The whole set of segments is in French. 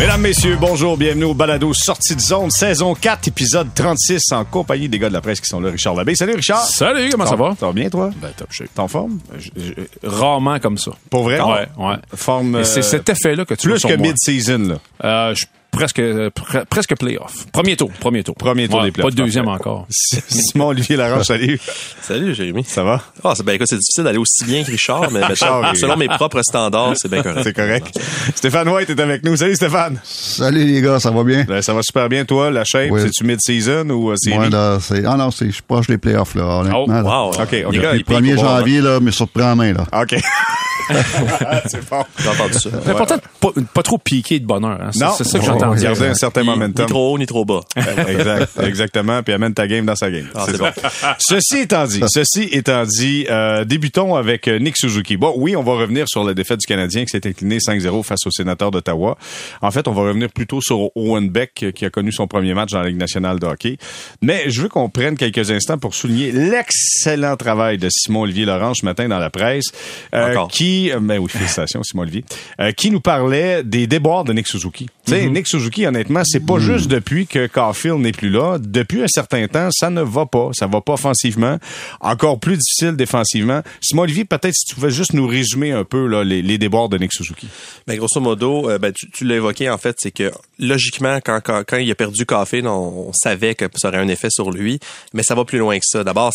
Mesdames, Messieurs, bonjour, bienvenue au Balado Sortie de zone, saison 4, épisode 36, en compagnie des gars de la presse qui sont là. Richard Labbé. Salut Richard! Salut, comment ça va? Ça va bien, toi? Ben, top shape. T'es en forme? Je- je- rarement comme ça. Pour vrai? Ouais, ouais. Forme. Et c'est euh, cet effet-là que tu Plus sur que moi. mid-season, là. Euh, je presque euh, pre- presque playoff. Premier tour, premier tour. Premier tour Ouais, des playoffs, Pas de deuxième parfait. encore. Simon-Olivier Laroche, salut. Salut, Jérémy. Ça va? Ah, c'est ben, écoute, c'est difficile d'aller aussi bien que Richard, mais Richard, selon mes propres standards, c'est bien correct. C'est correct. Stéphane White est avec nous. Salut Stéphane. Salut les gars, ça va bien? Ben, ça va super bien, toi, la shape. Oui. C'est-tu mid-season ou euh, série? Moi, là, c'est. Ah non, c'est. Je suis proche des playoffs, là, honnêtement. Oh, là. Wow. OK, OK. Les gars, Depuis ils le payent 1er pour voir, janvier, là, me surprend en main, là. OK. c'est bon. J'ai entendu ça. C'est important de pas, pas trop piquer de bonheur. Hein. C'est- Non, C'est ça que j'entends dire. garder un certain Ni, momentum. ni trop haut, ni trop bas. exact, exactement. Puis amène ta game dans sa game. Ah, c'est ça. Ceci étant dit, ceci étant dit, euh, débutons avec euh, Nick Suzuki. Bon, oui, on va revenir sur la défaite du Canadien qui s'est incliné 5-0 face au sénateur d'Ottawa. En fait, on va revenir plutôt sur Owen Beck euh, qui a connu son premier match dans la Ligue nationale de hockey. Mais je veux qu'on prenne quelques instants pour souligner l'excellent travail de Simon-Olivier Laurent ce matin dans la presse, euh, Encore. Qui, euh, ben oui, félicitations Simon-Olivier, euh, qui nous parlait des déboires de Nick Suzuki. Tu sais, Nick Suzuki, honnêtement, c'est pas juste depuis que Caulfield n'est plus là. Depuis un certain temps, ça ne va pas. Ça va pas offensivement. Encore plus difficile défensivement. Simon Olivier, peut-être si tu pouvais juste nous résumer un peu là, les, les déboires de Nick Suzuki. Mais grosso modo, euh, ben, tu, tu l'as évoqué, en fait, c'est que logiquement, quand, quand, quand il a perdu Caulfield, on, on savait que ça aurait un effet sur lui, mais ça va plus loin que ça. D'abord,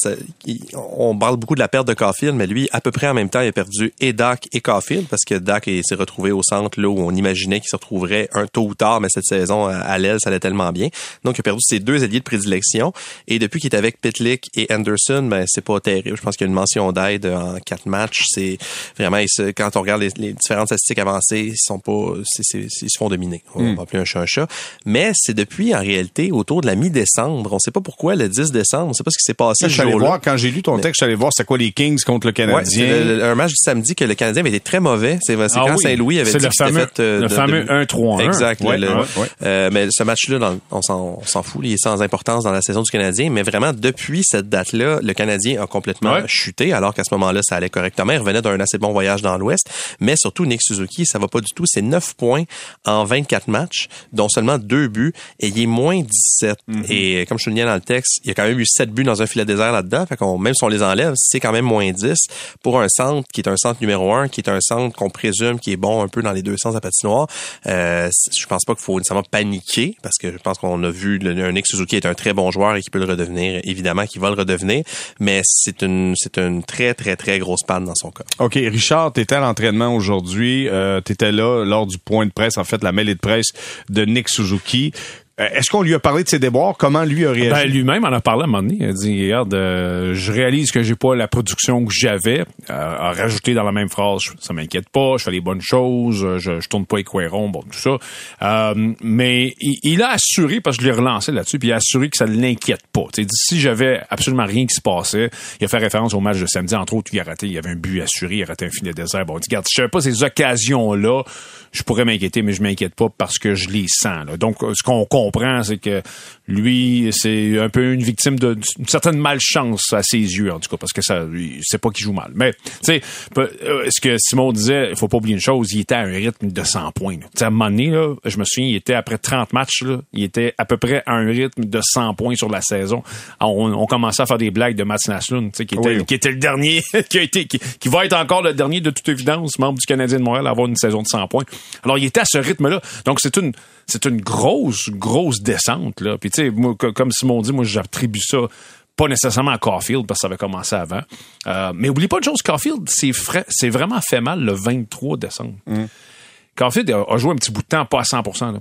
on parle beaucoup de la perte de Caulfield, mais lui, à peu près en même temps, il a perdu et Dak et Caulfield, parce que Dak s'est retrouvé au centre, là où on imaginait qu'il se retrouverait un tôt ou tard, mais cette saison, à, l'aile, ça allait tellement bien. Donc, il a perdu ses deux alliés de prédilection, et depuis qu'il est avec Pitlick et Anderson, ben, c'est pas terrible. Je pense qu'il y a une mention d'aide en quatre matchs. C'est vraiment, quand on regarde les, les différentes statistiques avancées, ils sont pas, c'est- ils se font dominer. On va appeler un chat un chat. Mais c'est depuis, en réalité, autour de la mi-décembre. On sait pas pourquoi, le 10 décembre. On sait pas ce qui s'est passé Je suis allé voir, quand j'ai lu ton texte, je suis allé voir c'est quoi les Kings contre le Canadien. c'est le- le- un match du samedi que le Canadien avait été très mauvais. C'est Ah quand oui. Saint-Louis avait dit le fameux- fait, euh, le de- fameux de- 1-3-1. Exact. Ouais, le- ouais, ouais. euh, mais ce match-là, on s'en fout. Il est sans importance dans la saison du Canadien. Mais vraiment, depuis cette date-là, le Canadien a complètement chuté, alors qu'à ce moment-là, ça allait correctement. Il revenait d'un assez bon voyage dans l'Ouest. Mais surtout, Nick Suzuki, ça va pas du tout. C'est 9 points en 24 matchs, dont seulement deux buts. Et il est moins 17. Mm-hmm. Et euh, comme je soulignais dans le texte, il y a quand même eu 7 buts dans un filet désert là-dedans. Fait qu'on, même si on les enlève, c'est quand même moins 10 pour un centre qui est un centre numéro 1, qui est un centre qu'on présume qui est bon un peu dans les deux sens à patinoire. Euh, je pense pas qu'il faut nécessairement paniquer parce que je pense qu'on a vu le, un Nick Suzuki est un très bon joueur et qui peut le redevenir, évidemment, qui va le redevenir, mais c'est une c'est une très très très grosse panne dans son cas. OK, Richard, t'étais à l'entraînement aujourd'hui. Euh, t'étais là lors du point de presse, en fait, la mêlée de presse de Nick Suzuki. Euh, Est-ce qu'on lui a parlé de ses déboires? Comment lui a réagi? Ben, lui-même en a parlé à un moment donné. Il a dit, regarde, euh, je réalise que j'ai pas la production que j'avais. Euh, a rajouté dans la même phrase, ça m'inquiète pas, je fais les bonnes choses, euh, je, je tourne pas les coérons, bon, tout ça. Mais il, a assuré, parce que je l'ai relancé là-dessus, puis il a assuré que ça ne l'inquiète pas. Si j'avais absolument rien qui se passait, il a fait référence au match de samedi, entre autres, il a raté, il y avait un but assuré, il a raté un filet désert. Bon, il dit, regarde, si j'avais pas ces occasions-là, je pourrais m'inquiéter, mais je m'inquiète pas parce que je les sens. Donc, ce qu'on comprend, c'est que lui, c'est un peu une victime d'une certaine malchance à ses yeux, en tout cas, parce que ça, sait pas qu'il joue mal. Mais, tu sais, euh, ce que Simon disait, il faut pas oublier une chose, il était à un rythme de 100 points. Tu sais, à un moment donné, là, je me souviens, il était après 30 matchs, là, il était à peu près à un rythme de 100 points sur la saison. On, on commençait à faire des blagues de Mats Naslund, tu sais, qui Oui. qui était le dernier, qui a été, qui, qui va être encore le dernier de toute évidence, membre du Canadien de Montréal, à avoir une saison de 100 points. Alors, il était à ce rythme-là. Donc, c'est une, c'est une grosse, grosse descente, là. Puis, tu sais, comme Simon dit, moi, j'attribue ça pas nécessairement à Caulfield, parce que ça avait commencé avant. Euh, mais oublie pas une chose, Caulfield, c'est vraiment fait mal le 23 décembre. Caulfield a, a joué un petit bout de temps, pas à 100% là.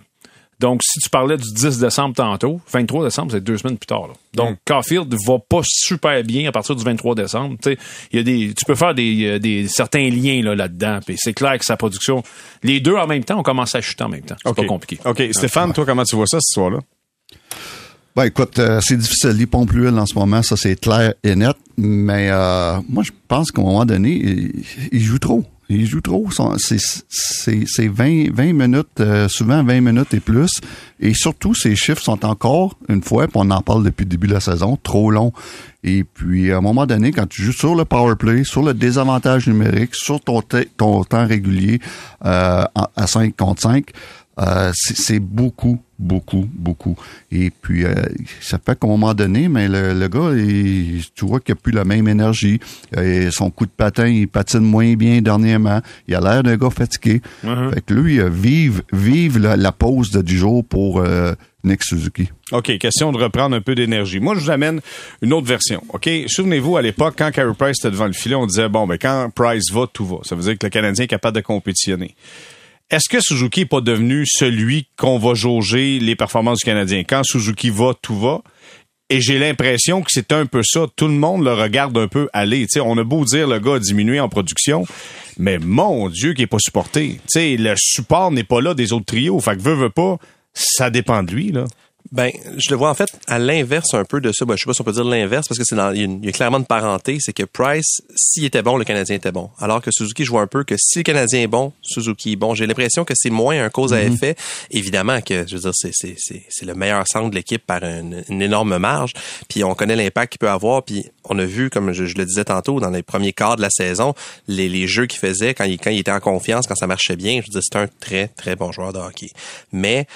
Donc, si tu parlais du 10 décembre tantôt, 23 décembre, c'est deux semaines plus tard. là. Donc, Caulfield va pas super bien à partir du 23 décembre. Tu sais, il y a des, tu peux faire des, euh, des certains liens là, là-dedans. Puis c'est clair que sa production, les deux en même temps, ont commencé à chuter en même temps. C'est pas compliqué. OK. Stéphane, toi, comment tu vois ça, cette histoire-là? Ben écoute, euh, c'est difficile. Il pompe l'huile en ce moment, ça c'est clair et net. Mais euh, moi, je pense qu'à un moment donné, il, il joue trop. Il joue trop. C'est c'est- c'est 20, 20 minutes, euh, souvent 20 minutes et plus. Et surtout, ces chiffres sont encore, une fois, puis on en parle depuis le début de la saison, trop longs. Et puis, à un moment donné, quand tu joues sur le power play, sur le désavantage numérique, sur ton, ton temps régulier euh, à 5 contre 5, Euh, c'est beaucoup, beaucoup, beaucoup. Et puis, euh, ça fait qu'à un moment donné, mais le, le gars, il, tu vois qu'il n'a plus la même énergie. Et son coup de patin, il patine moins bien dernièrement. Il a l'air d'un gars fatigué. Fait que lui, euh, vive, vive la, la pause de, du jour pour euh, Nick Suzuki. OK, question de reprendre un peu d'énergie. Moi, je vous amène une autre version. OK? Souvenez-vous, à l'époque, quand Carey Price était devant le filet, on disait, bon, ben, quand Price va, tout va. Ça veut dire que le Canadien est capable de compétitionner. Est-ce que Suzuki n'est pas devenu celui qu'on va jauger les performances du Canadien? Quand Suzuki va, tout va. Et j'ai l'impression que c'est un peu ça. Tout le monde le regarde un peu aller. Tu sais, on a beau dire le gars a diminué en production, mais mon Dieu, qui est pas supporté. Le support n'est pas là des autres trios. Fait que veut, veut pas, ça dépend de lui, là. Ben, je le vois en fait à l'inverse un peu de ça. Ben, je sais pas si on peut dire l'inverse parce que c'est dans, il y, a une- il y a clairement une parenté. C'est que Price, s'il était bon, le Canadien était bon. Alors que Suzuki, je vois un peu que si le Canadien est bon, Suzuki est bon. J'ai l'impression que c'est moins un cause à effet. Évidemment que, je veux dire, c'est, c'est, c'est, c'est le meilleur centre de l'équipe par une, une énorme marge. Puis on connaît l'impact qu'il peut avoir. Puis on a vu, comme je, je le disais tantôt, dans les premiers quarts de la saison, les, les jeux qu'il faisait quand il, quand il était en confiance, quand ça marchait bien. Je veux dire, c'est un très, très bon joueur de hockey. Mais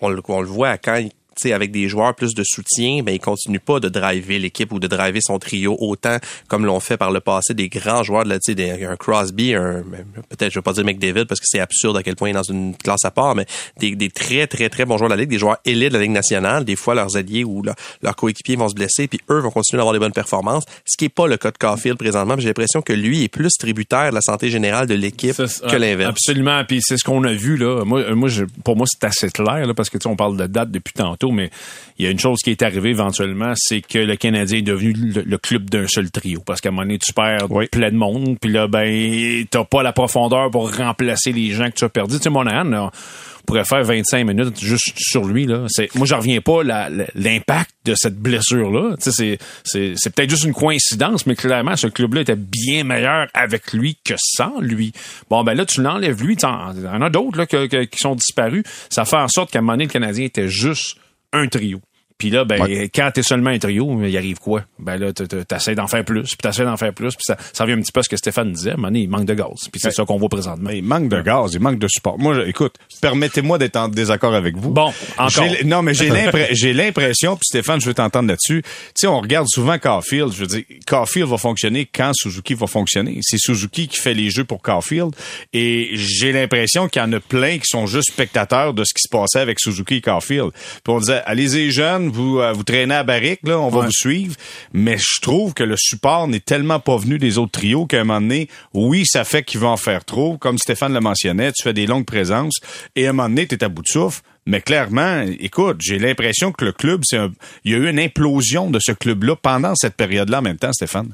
on le, on le voit quand il- avec des joueurs plus de soutien, ben il continue pas de driver l'équipe ou de driver son trio autant comme l'ont fait par le passé des grands joueurs de la, des- un Crosby, un peut-être je vais pas dire McDavid parce que c'est absurde à quel point il est dans une classe à part, mais des, des très très très bons joueurs de la ligue, des joueurs élites de la ligue nationale, des fois leurs alliés ou leur- leurs coéquipiers vont se blesser puis eux vont continuer d'avoir des bonnes performances, ce qui est pas le cas de Caulfield présentement. J'ai l'impression que lui est plus tributaire de la santé générale de l'équipe que l'inverse. Absolument. Puis c'est ce qu'on a vu là. Moi, moi, je- pour moi, c'est assez clair là, parce que tu on parle de date depuis tantôt, mais il y a une chose qui est arrivée éventuellement, c'est que le Canadien est devenu le, le club d'un seul trio. Parce qu'à un moment donné, tu perds Oui. plein de monde, puis là, ben, t'as pas la profondeur pour remplacer les gens que tu as perdus. Tu sais, Monahan, on pourrait faire 25 minutes juste sur lui là. C'est, moi, je reviens pas l'impact de cette blessure là. Tu sais, c'est, c'est, c'est peut-être juste une coïncidence, mais clairement, ce club-là était bien meilleur avec lui que sans lui. Bon, ben là, tu l'enlèves lui. Il y en a d'autres là, que- que- qui sont disparus. Ça fait en sorte qu'à un moment donné, le Canadien était juste un trio. Puis là, ben, Ouais. quand t'es seulement un trio, il arrive quoi? Ben là, t'essaies d'en faire plus, puis t'essaies d'en faire plus, puis ça, ça revient un petit peu à ce que Stéphane disait. Donné, il manque de gaz. Puis c'est Ouais. ça qu'on voit présentement. Mais il manque de gaz, il manque de support. Moi, je- écoute, permettez-moi d'être en désaccord avec vous. Bon, encore. Non, mais j'ai l'impre- j'ai l'impression, puis Stéphane, je veux t'entendre là-dessus. Tu sais, on regarde souvent Caulfield. Je veux dire, Caulfield va fonctionner quand Suzuki va fonctionner. C'est Suzuki qui fait les jeux pour Caulfield. Et j'ai l'impression qu'il y en a plein qui sont juste spectateurs de ce qui se passait avec Suzuki et Caulfield. Puis on disait, allez-y jeunes, vous, euh, vous traînez à barrique, là, on va Ouais. vous suivre. Mais je trouve que le support n'est tellement pas venu des autres trios qu'à un moment donné, oui, ça fait qu'il va en faire trop. Comme Stéphane le mentionnait, tu fais des longues présences et à un moment donné, tu es à bout de souffle. Mais clairement, écoute, j'ai l'impression que le club, c'est un... il y a eu une implosion de ce club-là pendant cette période-là en même temps, Stéphane.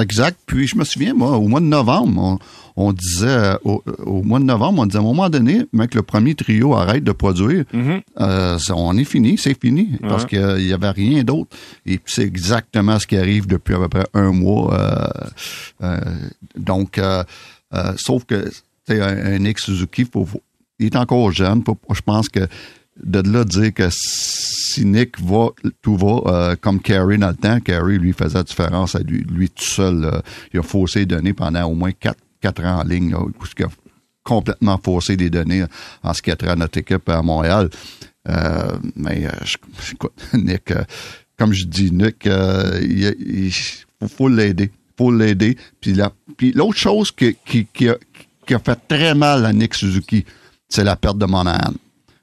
Exact. Puis je me souviens, moi, au mois de novembre, on, on disait, euh, au, au mois de novembre, on disait à un moment donné, mec, le premier trio arrête de produire, euh, ça- on est fini, c'est fini, parce qu'il y avait rien d'autre. Et puis c'est exactement ce qui arrive depuis à peu près un mois. euh, euh, donc, euh, euh, sauf que, tu un, un Nick Suzuki, faut, faut- il est encore jeune. faut- je pense que de là dire que Nick va, tout va, euh, comme Carey dans le temps, Carey lui faisait la différence à lui, tout seul. là. il a faussé les données pendant au moins quatre, quatre ans en ligne, là, a complètement faussé des données en ce qui a trait à notre équipe à Montréal. Euh, mais euh, écoute, Nick, euh, comme je dis, Nick, euh, il, faut, faut l'aider. faut l'aider. Puis la- puis l'autre chose qui a fait très mal à Nick Suzuki, c'est la perte de Monahan.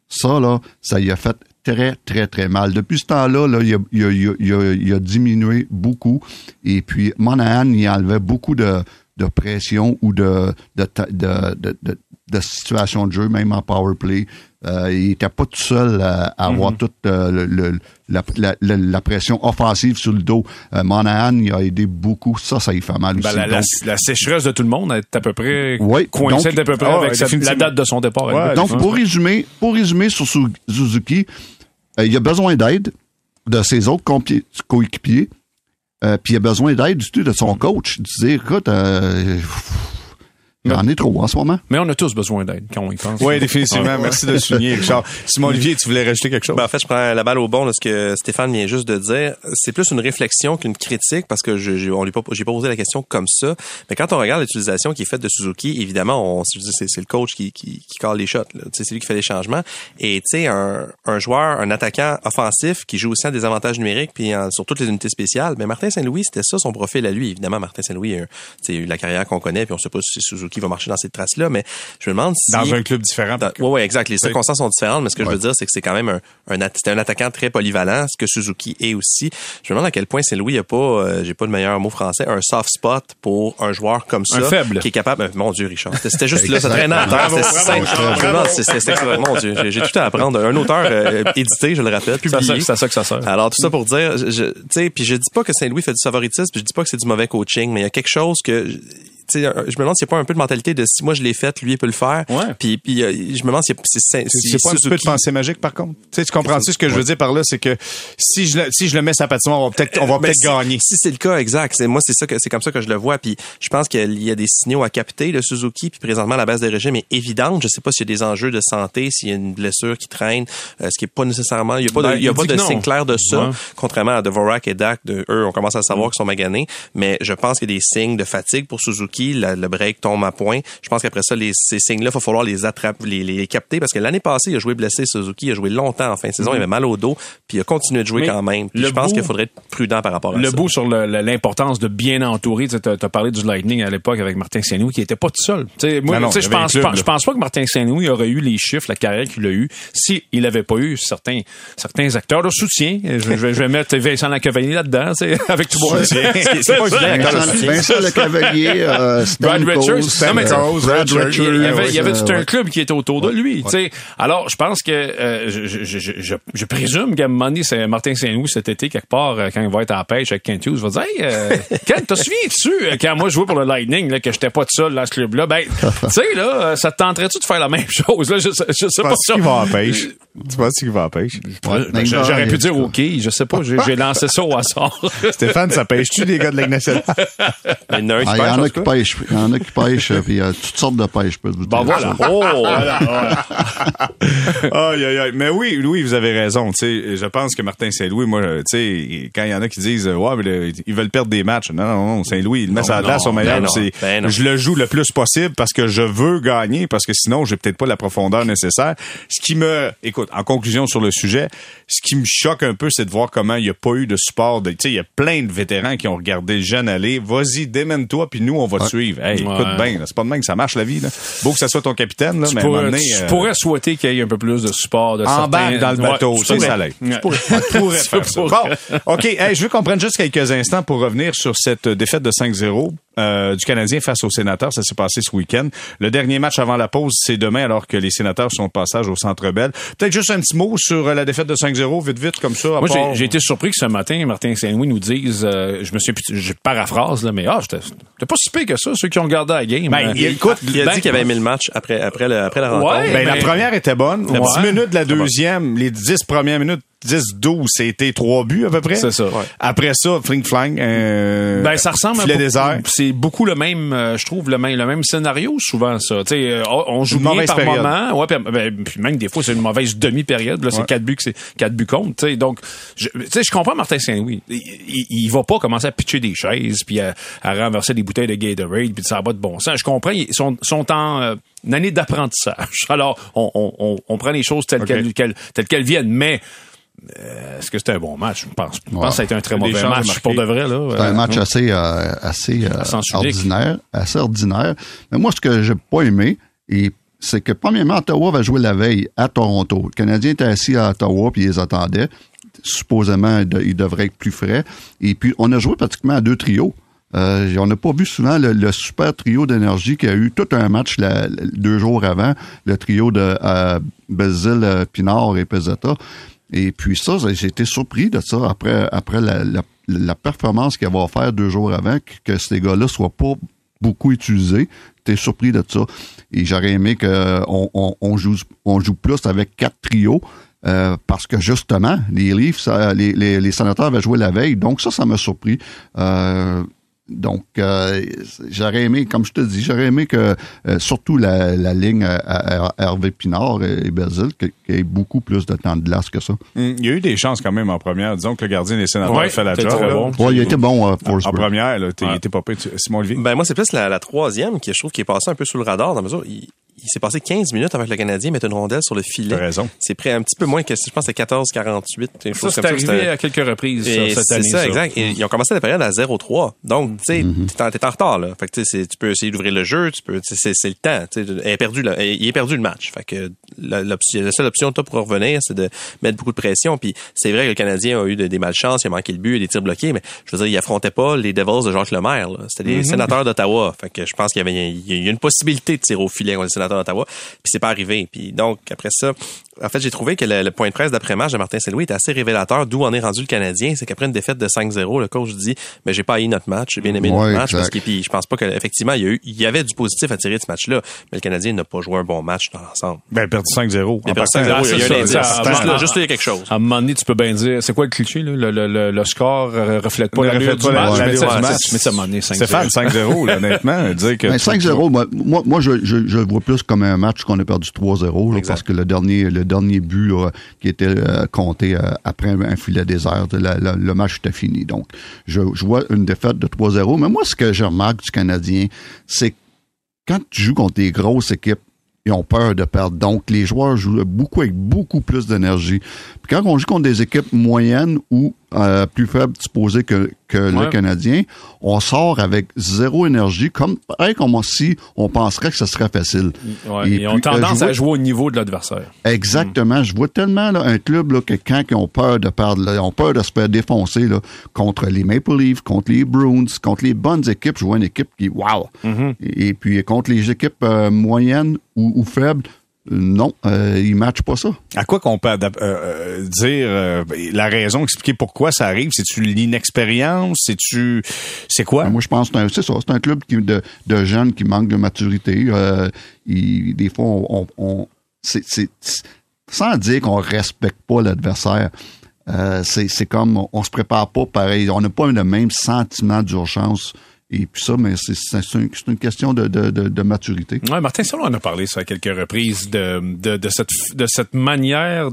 Ça, là, ça y a fait très, très, très mal. Depuis ce temps-là, là, il, a, diminué beaucoup. Et puis, Monahan, il enlevait beaucoup de, pression ou de, de situation de jeu, même en power play. Euh, il était pas tout seul à, à avoir toute euh, le- le- la, la, la, la pression offensive sur le dos. Euh, Monahan, il a aidé beaucoup. Ça, ça y fait mal aussi. Ben, la, la- Donc, la sécheresse de tout le monde est à peu près Oui, à peu près Ah avec cette- la date de son départ. Ouais, lui. Donc, pour résumer, pour résumer sur Su- Suzuki, euh, il a besoin d'aide de ses autres compi- coéquipiers, euh, puis il a besoin d'aide du tout de son coach. De dire, écoute, euh, Il en est trop en ce moment. Mais on a tous besoin d'aide quand on y pense. Oui, définitivement. Merci de le souligner, Richard. Simon Olivier, tu voulais rajouter quelque chose? Ben, en fait, je prends la balle au bon de ce que Stéphane vient juste de dire. C'est plus une réflexion qu'une critique parce que je, je on lui pas, j'ai pas posé la question comme ça. Mais quand on regarde l'utilisation qui est faite de Suzuki, évidemment, on, c'est, c'est le coach qui, qui, qui colle les shots. là. Tu sais, C'est lui qui fait les changements. Et tu sais, un, un joueur, un attaquant offensif qui joue aussi à des avantages numériques puis en- sur toutes les unités spéciales. Mais Martin Saint-Louis, c'était ça son profil à lui. Évidemment, Martin Saint-Louis, a, tu sais, eu la carrière qu'on connaît puis on sait pas si Suzuki va marcher dans cette trace-là. Mais je me demande si Dans un club différent. dans- ouais, ouais, exact. Les circonstances sont différentes, mais ce que je veux dire, c'est que c'est quand même un, un, un attaquant très polyvalent, ce que Suzuki est aussi. Je me demande à quel point Saint-Louis a pas, euh, j'ai pas le meilleur mot français, un soft spot pour un joueur comme ça. Un faible. Qui est capable, euh, mon Dieu, Richard. C'était- juste là, ça traînait à terre. C'était mon Dieu, j'ai tout à apprendre. Un auteur euh, édité, je le rappelle, publié. c'est ça que ça sert. Alors tout ça pour dire, tu sais, puis je dis pas que Saint-Louis fait du favoritisme, puis je dis pas que c'est du mauvais coaching, mais il y a quelque chose que je me demande s'il n'y a pas un peu de mentalité de si moi je l'ai fait, lui il peut le faire. Ouais. Puis, puis euh, je me demande si c'est C'est c'est pas un petit peu de pensée magique, par contre? Tu comprends-tu ce que je veux dire par là? C'est que si je, le- si je le mets sa patinoire, on va peut-être, on va Ben, peut-être si- gagner. Si c'est le cas, exact. C'est moi, c'est ça que c'est comme ça que je le vois. Puis je pense qu'il y a des signaux à capter de Suzuki. Puis présentement, la base de régime est évidente. Je sais pas s'il y a des enjeux de santé, s'il y a une blessure qui traîne, euh, ce qui est pas nécessairement. Il y a pas Ben, de, il y a pas de signe clair de ça, Ouais. contrairement à Dvorak et Dak. De eux, on commence à savoir qu'ils sont maganés. Mais je pense qu'il y a des signes de fatigue pour Suzuki. La- le break tombe à point. Je pense qu'après ça, les, ces signes-là, il va falloir les attraper, les, les capter parce que l'année passée, il a joué blessé Suzuki. Il a joué longtemps en fin de saison. Il avait mal au dos. Puis il a continué de jouer Mais quand même. Puis le je pense qu'il faudrait être prudent par rapport à le ça. bout sur le- le- l'importance de bien entourer. Tu as, parlé du Lightning à l'époque avec Martin Saint-Louis qui était pas tout seul. Tu sais, moi, je pense, pas- je pense pas que Martin Saint-Louis aurait eu les chiffres, la carrière qu'il a eu, si il avait pas eu certains, certains acteurs de soutien. Je, je vais, je vais mettre Vincent Lacavalier là-dedans, tu sais, avec tout Soutien. C'est pas Vincent, le soutien. Euh, Brad Richards, Coles, non, mais euh, Brad Richards, Il y avait, il y tout un ouais. club qui était autour de lui. tu sais. Alors, je pense que euh, je, je, je, je, je présume qu'à un moment donné, c'est Martin Saint-Louis cet été, quelque part, euh, quand il va être en pêche avec Kent Hughes, va dire Hey, euh, Kent, te souviens-tu, quand moi je jouais pour le Lightning, là, que j'étais pas tout seul dans ce club-là? Ben, tu sais, là, ça te tenterait-tu de faire la même chose? Là? Je, sais- je sais Tu pas ça. qu'il va en pêche? Tu penses qu'il va en pêche? Ben, J'aurais pu dire OK, je sais pas, j'ai lancé ça au hasard. Stéphane, ça pêche-tu les gars de la nationale? Il y en a qui Ah, il y pêche, en a qui pêchent. Il y en a qui pêchent, euh, puis il y a toutes sortes de pêches, je peux vous Bon, dire voilà. Oh! Aïe, aïe, aïe. Mais oui, Louis, vous avez raison. Tu sais, je pense que Martin Saint-Louis, moi, tu sais, quand il y en a qui disent, euh, ouais, mais le- ils veulent perdre des matchs. Non, non, non, Saint-Louis, il met sa non, glace au meilleur. ben ben je le joue le plus possible parce que je veux gagner, parce que sinon, j'ai peut-être pas la profondeur nécessaire. Ce qui me, écoute, en conclusion sur le sujet, ce qui me choque un peu, c'est de voir comment il n'y a pas eu de support. de- Tu sais, il y a plein de vétérans qui ont regardé le jeune aller. Vas-y, démène-toi, puis nous, on va te suivre. Hey, écoute Ouais. bien, là, c'est pas de même que ça marche la vie. Là. Beau que ça soit ton capitaine, là, Tu mais pourrais, donné, tu euh, pourrais souhaiter qu'il y ait un peu plus de support de certains... dans le bateau, tu c'est ça. Ouais. Tu pourrais faire ça. pourrais. Bon, OK. Hey, je veux qu'on prenne juste quelques instants pour revenir sur cette défaite de 5-0 euh, du Canadien face aux sénateurs. Ça s'est passé ce week-end. Le dernier match avant la pause, c'est demain alors que les sénateurs sont de passage au Centre Bell. Peut-être juste un petit mot sur euh, la défaite de 5-0, vite, vite, comme ça. Moi, j'ai- part- j'ai été surpris que ce matin, Martin Saint-Louis nous dise, euh, je me suis, je paraphrase, là, mais ah, j'étais j'étais pas si pire que ça, ceux qui ont regardé la game. Ben, Euh, il- écoute, Il a Ben, dit qu'il avait aimé le match après, après, le, après la rencontre. Ouais. Ben, la première était bonne. La Ouais. 10 minutes de la deuxième, les 10 premières minutes, 10-12, c'était trois buts à peu près. C'est ça. Ouais. Après ça, fling flang. Euh, Ben, ça ressemble filet à désert. C'est beaucoup le même, euh, je trouve, le même, le même scénario, souvent, ça. Tu sais, euh, on joue Une bien par période. moment. Ouais, puis, ben, puis même des fois, c'est une mauvaise demi-période. Là, c'est quatre buts c'est quatre buts contre. Tu sais, donc, je, tu sais, je comprends Martin Saint-Louis. Il, il, il va pas commencer à pitcher des chaises puis à, à renverser des bouteilles de Gatorade puis ça va de bon sens. Je comprends. Ils sont, sont en euh, une année d'apprentissage. Alors, on, on, on, on prend les choses telles qu'elles telles qu'elles viennent, mais est-ce que c'était un bon match? Je pense, je pense que ça a été un très mauvais match pour de vrai. là. C'est un Euh, match assez, euh, assez euh, unique. ordinaire, assez ordinaire. Mais moi, ce que j'ai pas aimé, et c'est que premièrement, Ottawa va jouer la veille à Toronto. Le Canadien était assis à Ottawa puis ils les attendaient. Supposément, il de- il devrait être plus frais. Et puis, on a joué pratiquement à deux trios. Euh, on n'a pas vu souvent le, le super trio d'énergie qui a eu tout un match la- la- deux jours avant, le trio de euh, Basile, euh, Pinard et Pezzetta. Et puis ça, j'ai été surpris de ça après, après la, la, performance qu'il va faire deux jours avant, que, ces gars-là soient pas beaucoup utilisés. J'étais surpris de ça. Et j'aurais aimé qu'on on, joue, on joue plus avec quatre trios. euh, parce que justement, les Leafs, ça, les, les, les sénateurs avaient joué la veille, donc ça, ça m'a surpris. Euh, Donc, euh, j'aurais aimé, comme je te dis, j'aurais aimé que euh, surtout la, la ligne à, à- à Hervé Pinard et Basile, qu'il y ait beaucoup plus de temps de glace que ça. Hum, Il y a eu des chances quand même en première. Disons que le gardien des sénateurs Ouais, a fait la job. bon. Ouais, il a été bon, euh, En, première, là, t'es Ouais. t'es pas pire. Simon Olivier? Ben moi, c'est plus la, la troisième qui je trouve qui est passée un peu sous le radar dans la mesure. Il, il s'est passé 15 minutes avec le Canadien mettre une rondelle sur le filet. T'as raison. C'est près un petit peu moins que je pense que c'est 14-48. quelque Ça, chose c'est comme arrivé à quelques reprises Et cette c'est année. ça, exact. Et ils ont commencé la période à 0-3. Donc, tu sais, t'es en, t'es en retard, là. Fait que, tu sais, c'est- tu peux essayer d'ouvrir le jeu, tu peux, tu sais, c'est, c'est le temps. Est perdu, là. Il est perdu le match. Fait que, la, seule option, que t'as pour revenir, c'est de mettre beaucoup de pression. Puis, c'est vrai que le Canadien a eu de- des malchances, il a manqué le but, il a des tirs bloqués, mais je veux dire, il affrontait pas les Devils de Jacques Lemaire, là. C'était les sénateurs d'Ottawa. Fait que je pense qu'il y avait, il y a une possibilité de tirer au filet contre les sénateurs d'Ottawa. Puis, c'est pas arrivé. Puis, donc, après ça, en fait, j'ai trouvé que le, le point de presse d'après-match de Martin Saint-Louis était assez révélateur d'où en est rendu le Canadien. C'est qu'après une défaite de 5-0, le coach dit, mais j'ai pas haï notre match, j'ai bien aimé notre Ouais, match. Parce que, puis, je pense pas qu'effectivement, il y a eu, il y avait du positif à tirer de ce match-là. Mais le Canadien n'a pas joué un bon match dans l'ensemble. Ben, perdu 5-0. Il a perdu partant. 5-0, Ah, il y a eu un ça, indice. ça, Juste là, juste là, il y a quelque chose. À un moment donné, tu peux bien dire, c'est quoi le cliché, là? Le, le, le, le score reflète pas Ne l'allure reflète du pas match. mais du ça, à un moment donné, 5-0. Stéphane, 5-0, là, honnêtement. Dire que Ben, tu- 5-0, moi, moi, moi, je, je, je le vois plus comme un match qu'on a perdu 3-0, là, Exact. parce que le dernier, dernier but qui était euh, compté euh, après un, filet désert, le match était fini. Donc, je, je vois une défaite de 3-0. Mais moi, ce que je remarque du Canadien, c'est que quand tu joues contre des grosses équipes, ils ont peur de perdre. Donc, les joueurs jouent beaucoup avec beaucoup plus d'énergie. Puis quand on joue contre des équipes moyennes ou euh, plus faibles supposées que, que Ouais. le Canadien, on sort avec zéro énergie, comme pareil comme si on penserait que ce serait facile. Ouais, Et ils ont puis, tendance euh, à jouer au niveau de l'adversaire. Exactement. Je vois tellement là, un club là, que quand ils ont peur de perdre, là, ils ont peur de se faire défoncer là, contre les Maple Leafs, contre les Bruins, contre les bonnes équipes. Je vois une équipe qui, wow. et, et puis contre les équipes euh, moyennes ou, ou faibles, euh, non, euh, ils matchent pas ça. À quoi qu'on peut euh, euh, dire euh, la raison, expliquer pourquoi ça arrive? C'est-tu l'inexpérience? C'est-tu... C'est quoi? Ben, moi, je pense que c'est ça. C'est un club qui, de, de jeunes qui manquent de maturité. Des fois, on, c'est, sans dire qu'on respecte pas l'adversaire. c'est, c'est comme on, on se prépare pas pareil. On n'a pas le même sentiment d'urgence. Et puis ça, mais c'est, une, une question de, de, de, maturité. Ouais, Martin Salon en a parlé ça à quelques reprises de, de, cette, de cette manière,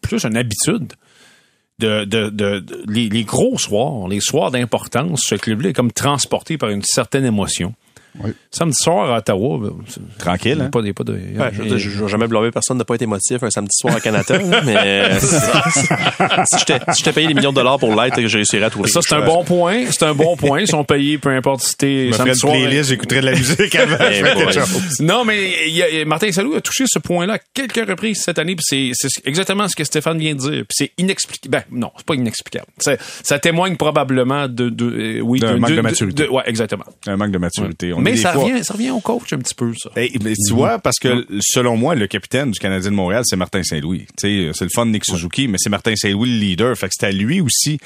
plus une habitude. De, de, de, de- les, les gros soirs, les soirs d'importance, ce club-là est comme transporté par une certaine émotion. Oui. Samedi soir à Ottawa, Tranquille, il y a hein? pas, il y a pas de, Ouais, je, je, je vais jamais blâmer personne de pas être émotif un samedi soir à Canada, mais euh, si j'étais si payé des millions de dollars pour l'être, je réussirais à trouver. Ça, c'est un bon point. C'est un bon point. Ils sont payés, peu importe si t'es samedi soir. playlist, j'écouterais de la musique avant. Eh. Non, mais il y a- Martin Salou a touché ce point-là à quelques reprises cette année, puis c'est c'est exactement ce que Stéphane vient de dire. Puis c'est inexplicable. Ben non, c'est pas inexplicable. Ça, ça témoigne probablement de, de euh, oui, D'un de- manque de de- maturité. de- ouais, exactement. Un manque de maturité. On mais ça fois- revient, ça revient au coach un petit peu ça. Hey, mais tu vois, parce que selon moi, le capitaine du Canadien de Montréal, c'est Martin Saint-Louis. Tu sais, c'est le fun de Nick Suzuki, mais c'est Martin Saint-Louis le leader. Fait que c'est à lui aussi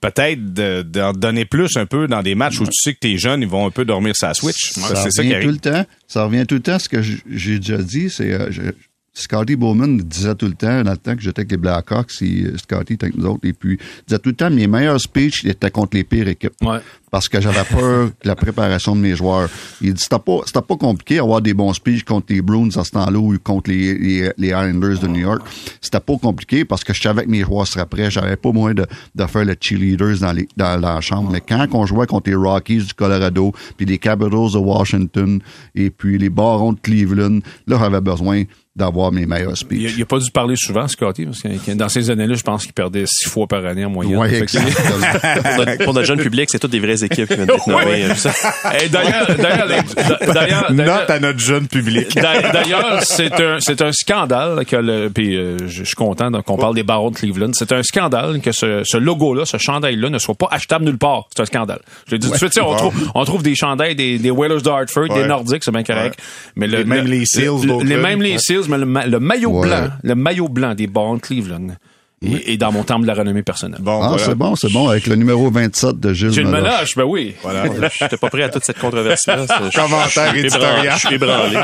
peut-être de- d'en donner plus un peu dans des matchs où tu sais que tes jeunes, ils vont un peu dormir sa switch. Ça, c'est ça revient qui tout le temps. Ça revient tout le temps. Ce que j'ai déjà dit, c'est euh, je- Scotty Bowman disait tout le temps, dans le temps que j'étais avec les Blackhawks, et euh, Scotty était avec nous autres, et puis il disait tout le temps, mes meilleurs speeches étaient contre les pires équipes. Ouais. Parce que j'avais peur de la préparation de mes joueurs. Il dit, c'était pas, c'était pas compliqué d'avoir des bons speeches contre les Bruins à ce temps-là ou contre les, les, les Islanders de New York. C'était pas compliqué parce que je savais que mes joueurs seraient prêts. J'avais pas moyen de, de faire le cheerleaders dans, les, dans la chambre. Mais quand on jouait contre les Rockies du Colorado, puis les Capitals de Washington, et puis les Barons de Cleveland, là, j'avais besoin d'avoir mes meilleurs speeches. il a pas dû parler souvent, Scotty, parce que dans ces années-là, je pense qu'il perdait six fois par année en moyenne. Ouais. Pour notre, pour notre jeune public, c'est toutes des vraies équipes qui viennent d'être nommées, D'ailleurs, Note à notre jeune public. D'a- D'ailleurs, c'est un, c'est un scandale que le, puis euh, je suis content donc, qu'on parle des barons de Cleveland. C'est un scandale que ce, ce logo-là, ce chandail-là ne soit pas achetable nulle part. C'est un scandale. Je le dis tout de suite, tu sais, on trouve, on trouve des chandails des, des Whalers de Hartford, Ouais. des Nordiques, c'est bien correct. Mais le, Et même le- les Seals les clubs. même les Seals, mais le, ma- le maillot Ouais. blanc, le maillot blanc des barons de Cleveland et, et dans mon temple de la renommée personnelle. Bon, Ah, voilà. c'est bon, c'est bon, avec le numéro 27 de Gilles le Meloche. ben oui. Voilà. J'étais pas prêt à toute cette controverse-là. C'est- Commentaire je suis ébranlé. éditorial. Je suis ébranlé.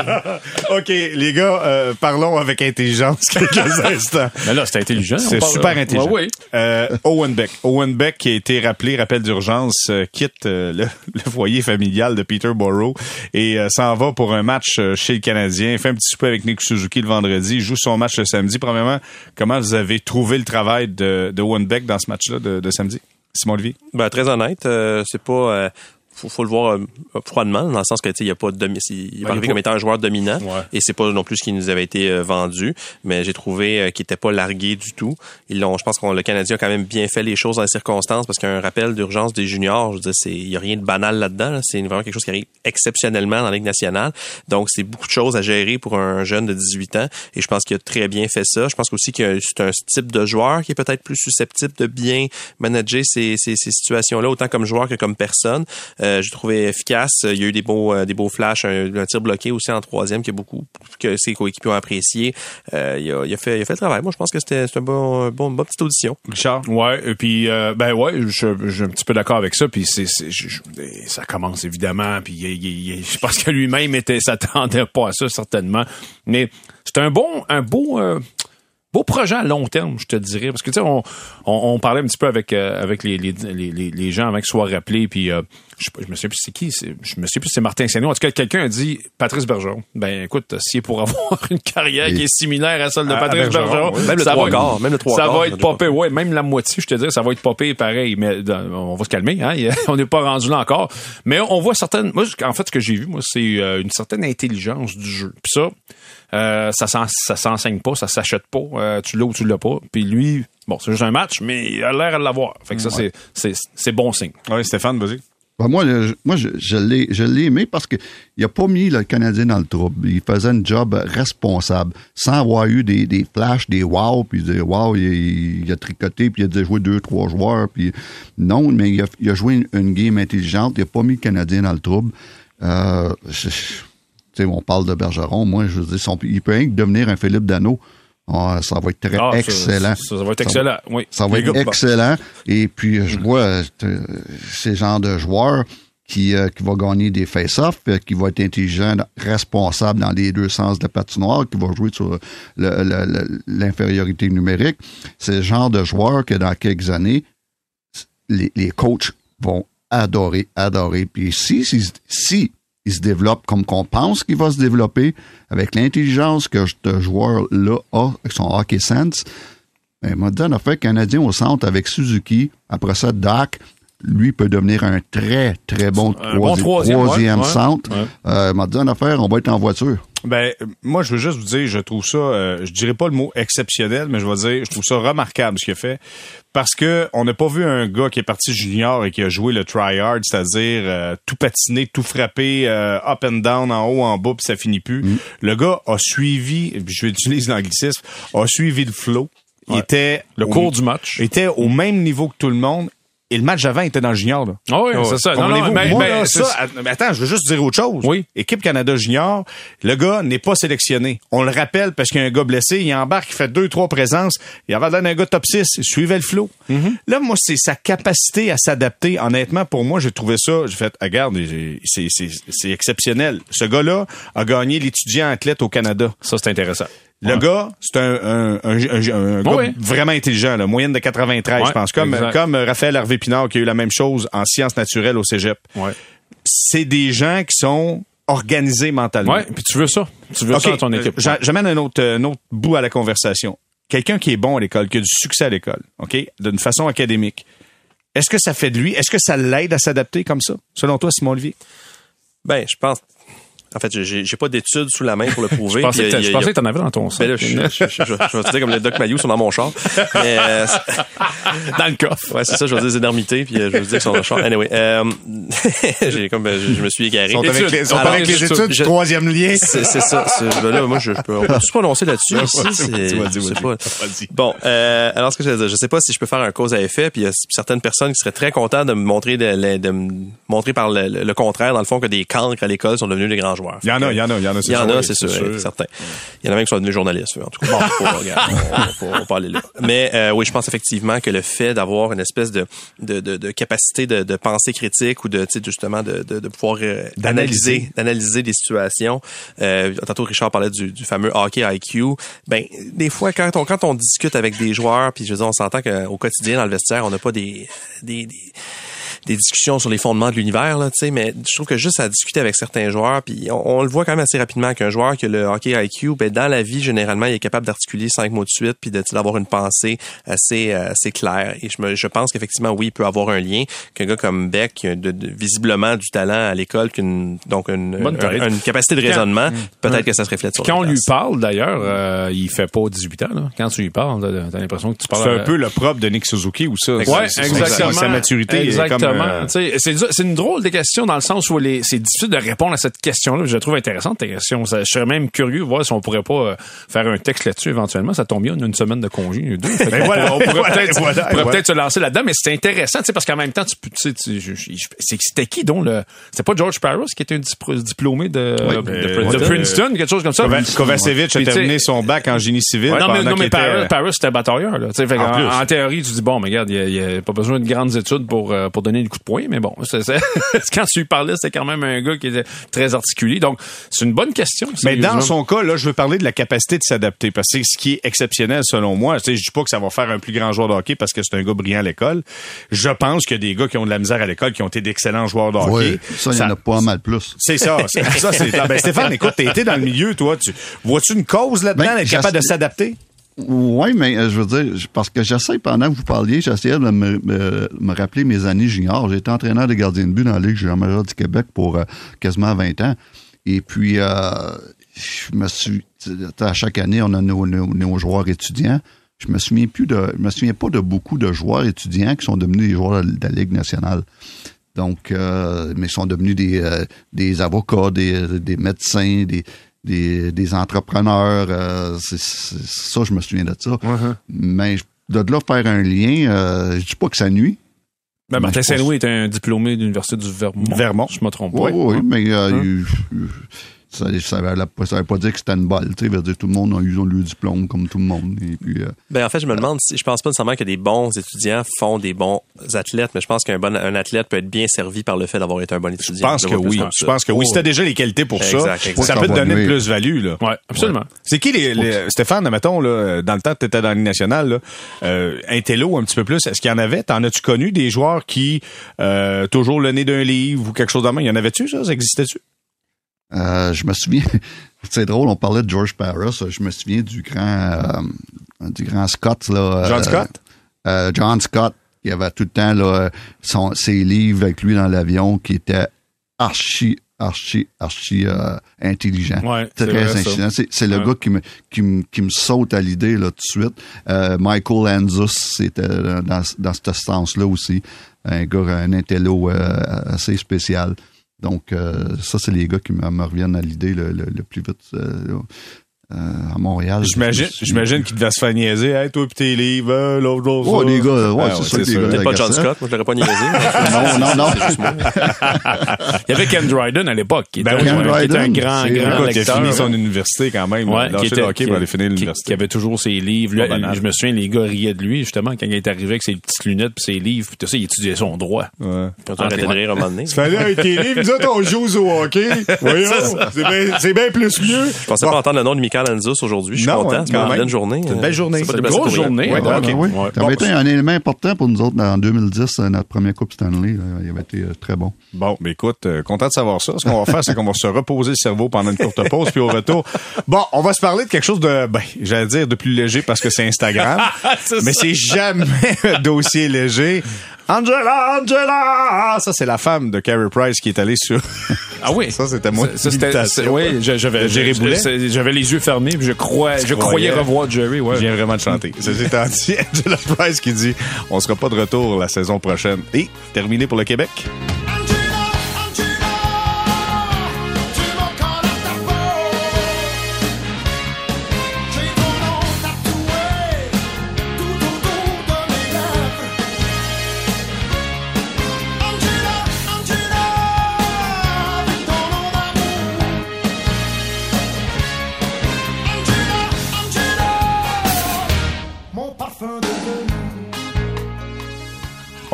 OK, les gars, euh, parlons avec intelligence quelques instants. Mais là, c'était intelligent. C'est parle- super intelligent. Ouais, oui. Euh, Owen Beck. Owen Beck qui a été rappelé, rappel d'urgence, euh, quitte euh, le, le foyer familial de Peterborough et euh, s'en va pour un match euh, chez le Canadien. Fait un petit souper avec Nick Suzuki le vendredi. Il joue son match le samedi. Premièrement, comment vous avez trouvé le travail de, de Beck dans ce match-là de, de samedi? Simon Olivier? Ben, très honnête, euh, c'est pas. euh, faut, faut le voir euh, froidement, dans le sens que tu sais, il y a pas de il est arrivé comme étant un joueur dominant, Ouais. et c'est pas non plus ce qui nous avait été euh, vendu. Mais j'ai trouvé euh, qu'il était pas largué du tout. Ils l'ont, je pense que le Canadien a quand même bien fait les choses dans les circonstances, parce qu'un rappel d'urgence des juniors, je veux dire, c'est il y a rien de banal là-dedans. là. C'est vraiment quelque chose qui arrive exceptionnellement dans la Ligue nationale. Donc c'est beaucoup de choses à gérer pour un jeune de 18 ans, et je pense qu'il a très bien fait ça. Je pense aussi que c'est un type de joueur qui est peut-être plus susceptible de bien manager ces, ces, ces situations-là, autant comme joueur que comme personne. Euh, j'ai trouvé efficace. Il y a eu des beaux, euh, des beaux flashs, un, un tir bloqué aussi en troisième que beaucoup, que ses coéquipiers ont apprécié. Euh, il, a, il, a fait, il a fait le travail. Moi, je pense que c'était c'était un bon, bon, une bonne petite audition. Richard? Ouais, et puis euh, ben ouais, je, je suis un petit peu d'accord avec ça. Puis c'est, c'est je- je- ça commence évidemment. Puis il- il- il- je pense que lui-même était s'attendait pas à ça certainement. Mais c'est un bon, un beau. Euh, Beau projet à long terme, je te dirais, parce que tu sais, on, on, on parlait un petit peu avec euh, avec les, les, les, les- les gens avant qu'ils soient rappelés, puis euh, je, je me souviens plus c'est qui, je me souviens plus si c'est Martin Saint-Louis. En tout cas, quelqu'un a dit Patrice Bergeron. Ben écoute, s'il est pour avoir une carrière qui est similaire à celle de Patrice Bergeron, Bergeron, oui. Même le ça trois va- quarts, même le trois ça quarts, va être dirais popé, ouais, même la moitié, je te dis, ça va être popé pareil, mais on va se calmer, hein, on n'est pas rendu là encore. Mais on voit certaines, moi, en fait, ce que j'ai vu, moi, c'est euh, une certaine intelligence du jeu. Puis ça, euh, ça s'en- ça s'enseigne pas, ça s'achète pas, euh, tu l'as ou tu l'as pas. Puis lui, bon, c'est juste un match, mais il a l'air à l'avoir. Fait que ça, c'est, c'est, c'est bon signe. Oui, Stéphane, vas-y. Ben, moi, je, moi, je, je l'ai, je l'ai aimé parce que il a pas mis le Canadien dans le trouble. Il faisait un job responsable, sans avoir eu des, des flashs, des wow, puis dire wow, il, il a tricoté, puis il a déjà joué deux, trois joueurs, puis non, mais il a, il a joué une, une game intelligente. Il a pas mis le Canadien dans le trouble. Euh, je- on parle de Bergeron. Moi, je veux dire, son- il peut rien que devenir un Philippe Dano. Ah, ça va être très Ah, excellent. Ça, ça va être excellent, oui. Ça va être excellent. Et puis, je vois euh, ces genres de joueurs qui, euh, qui va gagner des face-offs, euh, qui va être intelligent, responsable dans les deux sens de la patinoire, qui va jouer sur l'infériorité numérique. C'est le genre de joueurs que dans quelques années, les, les coachs vont adorer, adorer. Puis si, si, si il se développe comme qu'on pense qu'il va se développer, avec l'intelligence que ce joueur-là a, avec son hockey sense, ben, m'a dit un affaire canadien au centre avec Suzuki. Après ça, Dak, lui, peut devenir un très, très bon, troisième, ouais, ouais, centre. ouais. Euh, on va être en voiture. Ben, moi, je veux juste vous dire, je trouve ça, euh, je dirais pas le mot exceptionnel, mais je vais dire, je trouve ça remarquable ce qu'il a fait. Parce que on n'a pas vu un gars qui est parti junior et qui a joué le try-hard, c'est-à-dire euh, tout patiner, tout frapper, euh, up and down, en haut, en bas, puis ça finit plus. Le gars a suivi, je vais utiliser l'anglicisme, a suivi le flow. Il Ouais. était Le au- cours du match. était au même niveau que tout le monde. Et le match avant était dans le junior, là. Ah oui, c'est ça. Non, non, mais, Moi, mais là, ça, attends, je veux juste dire autre chose. Oui. Équipe Canada Junior, le gars n'est pas sélectionné. On le rappelle parce qu'il y a un gars blessé, il embarque, il fait deux, trois présences. Il avait l'air d'un gars top 6, il suivait le flow. Mm-hmm. Là, moi, c'est sa capacité à s'adapter. Honnêtement, pour moi, j'ai trouvé ça, j'ai fait, ah, regarde, c'est exceptionnel. Ce gars-là a gagné l'étudiant athlète au Canada. ça, c'est intéressant. Le Ouais. gars, c'est un, un, un, un- un gars Oui. vraiment intelligent, là, moyenne de 93, Ouais, je pense. Comme, exact. comme Raphaël Hervé Pinard qui a eu la même chose en sciences naturelles au cégep. Ouais. C'est des gens qui sont organisés mentalement. Ouais, puis tu veux ça. Tu veux ça dans ton euh, équipe. j'a- J'amène un autre, un autre bout à la conversation. Quelqu'un qui est bon à l'école, qui a du succès à l'école, OK, d'une façon académique. Est-ce que ça fait de lui, est-ce que ça l'aide à s'adapter comme ça, selon toi, Simon Olivier? Ben, je pense. En fait, j'ai j'ai pas d'études sous la main pour le prouver. Je pensais que y a- que t'en avais dans ton sac. Ben là, je, je, je, je, je vais te dire comme les Doc Mayou sont dans mon char. Mais, euh, dans le coffre. ouais, c'est ça, je vais dire des énormités, puis euh, je vais vous dire qu'ils sont dans le char. Anyway, euh, j'ai comme, euh, je, je me suis égaré. Sont avec les, ils sont Alors, avec les études troisième lien. C'est c'est ça. c'est- ben là, moi, je, je peux, on peut se prononcer là-dessus? Ici. Bon, euh, alors ce que je veux dire, je sais pas si je peux faire un cause à effet, puis il y a certaines personnes qui seraient très contentes de me montrer de, de me montrer par le, le contraire, dans le fond, que des cancres à l'école sont devenus des grands joueurs. Joueurs. Il y en a, il y en a, il y en a. Il y en a, c'est sûr, certain. Il y en a même qui sont devenus journalistes, en tout cas. Bon, on, regarde, on, aller là. Mais euh, oui, je pense effectivement que le fait d'avoir une espèce de, de, de, de capacité de, de, pensée critique ou de, justement, de, de, de pouvoir euh, d'analyser, d'analyser des situations. Euh, tantôt, Richard parlait du, du, fameux hockey IQ. Ben, des fois, quand on, quand on discute avec des joueurs, puis je veux dire, on s'entend qu'au quotidien, dans le vestiaire, on n'a pas des, des, des des discussions sur les fondements de l'univers, là, tu sais, mais je trouve que juste à discuter avec certains joueurs, puis on, le voit quand même assez rapidement qu'un joueur qui a le hockey IQ, ben, dans la vie, généralement, il est capable d'articuler cinq mots de suite, puis d'avoir une pensée assez, euh, assez claire. Et je, me, je pense qu'effectivement, oui, il peut avoir un lien, qu'un gars comme Beck, qui a de, visiblement du talent à l'école, qu'une donc une, une, capacité de raisonnement, peut-être que ça se reflète sur Quand on lui parle, d'ailleurs, euh, il fait pas 18 ans. Là. Quand tu lui parles, t'as l'impression que tu parles... C'est un peu le propre de Nick Suzuki ou ça? Ouais, exactement. Sa maturité exactement. C'est une drôle de question dans le sens où c'est difficile de répondre à cette question-là. Je trouve intéressante ta question. je serais même curieux de voir si on pourrait pas euh, faire un texte là-dessus éventuellement. Ça tombe bien, on a une semaine de congé, deux. Ben on pourrait peut-être se lancer là-dedans, mais c'est intéressant, parce qu'en même temps, tu, c'était qui donc le, c'était pas George Paris qui était un diplômé de, de, Princeton, quelque chose comme ça. Kovacevic a terminé son bac en génie civil. non, mais, non, mais Paris, Paris c'était batailleur. Là. En, en, théorie, tu dis bon, mais regarde, il n'y a, pas besoin de grandes études pour euh, pour donner le coup de poing, mais bon, quand tu lui parlais, c'était quand même un gars qui était très articulé. Donc, c'est une bonne question. Mais dans son cas, là, je veux parler de la capacité de s'adapter parce que c'est ce qui est exceptionnel selon moi. Tu sais, je dis pas que ça va faire un plus grand joueur de hockey parce que c'est un gars brillant à l'école. Je pense qu'il y a des gars qui ont de la misère à l'école qui ont été d'excellents joueurs de hockey. Oui, ça, il y en a pas mal plus. C'est ça. ça c'est, ben, Stéphane, écoute, t'as été dans le milieu, toi. Tu, vois-tu une cause là-dedans ben, d'être capable de s'adapter? Oui, mais euh, je veux dire, parce que j'essaie, pendant que vous parliez, j'essayais de me, rappeler mes années juniors. Été entraîneur de gardien de but dans la Ligue junior du Québec pour euh, quasiment 20 ans. Et puis, euh, je me suis... À chaque année, on a nos, joueurs étudiants. Je me souviens plus de, je me souviens pas de beaucoup de joueurs étudiants qui sont devenus des joueurs de, la Ligue nationale. Donc, mais sont devenus des, des avocats, des, des médecins, des, des, des entrepreneurs. Euh, c'est, ça, je me souviens de ça. Uh-huh. Mais de là faire un lien, euh, je dis pas que ça nuit. Ben, Martin Saint-Louis est un diplômé de l'Université du Vermont. Vermont. Je me trompe pas. Oui, oui, mais euh, hein? Ça, ça, veut, pas dire que c'était une balle. Tu sais, dire tout le monde a eu le diplôme comme tout le monde. Et puis, euh, ben, en fait, je me demande si, je pense pas nécessairement que des bons étudiants font des bons athlètes, mais je pense qu'un bon un athlète peut être bien servi par le fait d'avoir été un bon étudiant. Je pense que oui. Je pense que oui. Si t'as déjà les qualités pour ça, ça peut te donner de plus-value, là. Ouais, absolument. C'est qui les, les, Stéphane, mettons, là, dans le temps que t'étais dans l'année nationale, là, euh, un petit peu plus, est-ce qu'il y en avait? T'en as-tu connu des joueurs qui, euh, toujours le nez d'un livre ou quelque chose de même? Y en avait-tu, ça? Ça existait-tu? Euh, je me souviens, c'est drôle, on parlait de George Paris. Je me souviens du grand, euh, du grand Scott là. John euh, Scott? Euh, John Scott, qui avait tout le temps là son, ses livres avec lui dans l'avion, qui était archi, archi, archi intelligent. Ouais, très intelligent. C'est le gars qui me, qui me, qui me saute à l'idée tout de suite. Michael Anzus, c'était dans, dans ce sens-là aussi, un gars, un intello assez spécial. Donc, euh, ça, c'est les gars qui me, reviennent à l'idée le, plus vite. Euh, euh, à Montréal. J'imagine, j'imagine qu'il devait se faire niaiser. Hey, toi pis tes livres, euh, l'autre, l'autre. Oh, les gars, ouais, ah, c'est ça. Peut-être pas John Scott, moi je l'aurais pas niaisé. non, non, non. Il y avait Ken Dryden à l'époque, qui, ben, qui était un grand, grand lecteur. Qui a fini son université quand même. Ouais, qui était, hockey pour aller finir l'université. Qui avait toujours ses livres. Là, je me souviens, les gars riaient de lui, justement, quand il est arrivé avec ses petites lunettes pis ses livres, pis tout ça, il étudiait son droit. Ouais. Arrêtez de rire un moment donné. Tu fallait avec tes livres, nous autres, on joue au hockey. Voyons, c'est bien plus mieux. Je pensais pas entendre le nom de Michael Aujourd'hui. Je suis non, content. C'est une bonne journée. C'est une belle journée. C'est une grosse journée. Ouais, okay. oui. Ça avait été un élément important pour nous autres en 2010, euh, notre première Coupe Stanley. Il avait été euh, très bon. Bon, mais écoute, euh, content de savoir ça. Ce qu'on va faire, c'est qu'on va se reposer le cerveau pendant une courte pause, puis au retour, bon, on va se parler de quelque chose de, ben, j'allais dire de plus léger parce que c'est Instagram, mais c'est jamais un dossier léger. Angela, Angela! Ça, c'est la femme de Carrie Price qui est allée sur. Ah oui? Ça, c'était moi. Ça, c'était, oui, j'avais, j'avais les yeux je crois, je croyais revoir Jerry, ouais. Je viens vraiment de chanter. C'est Angela Price qui dit, on sera pas de retour la saison prochaine. Et, terminé pour le Québec.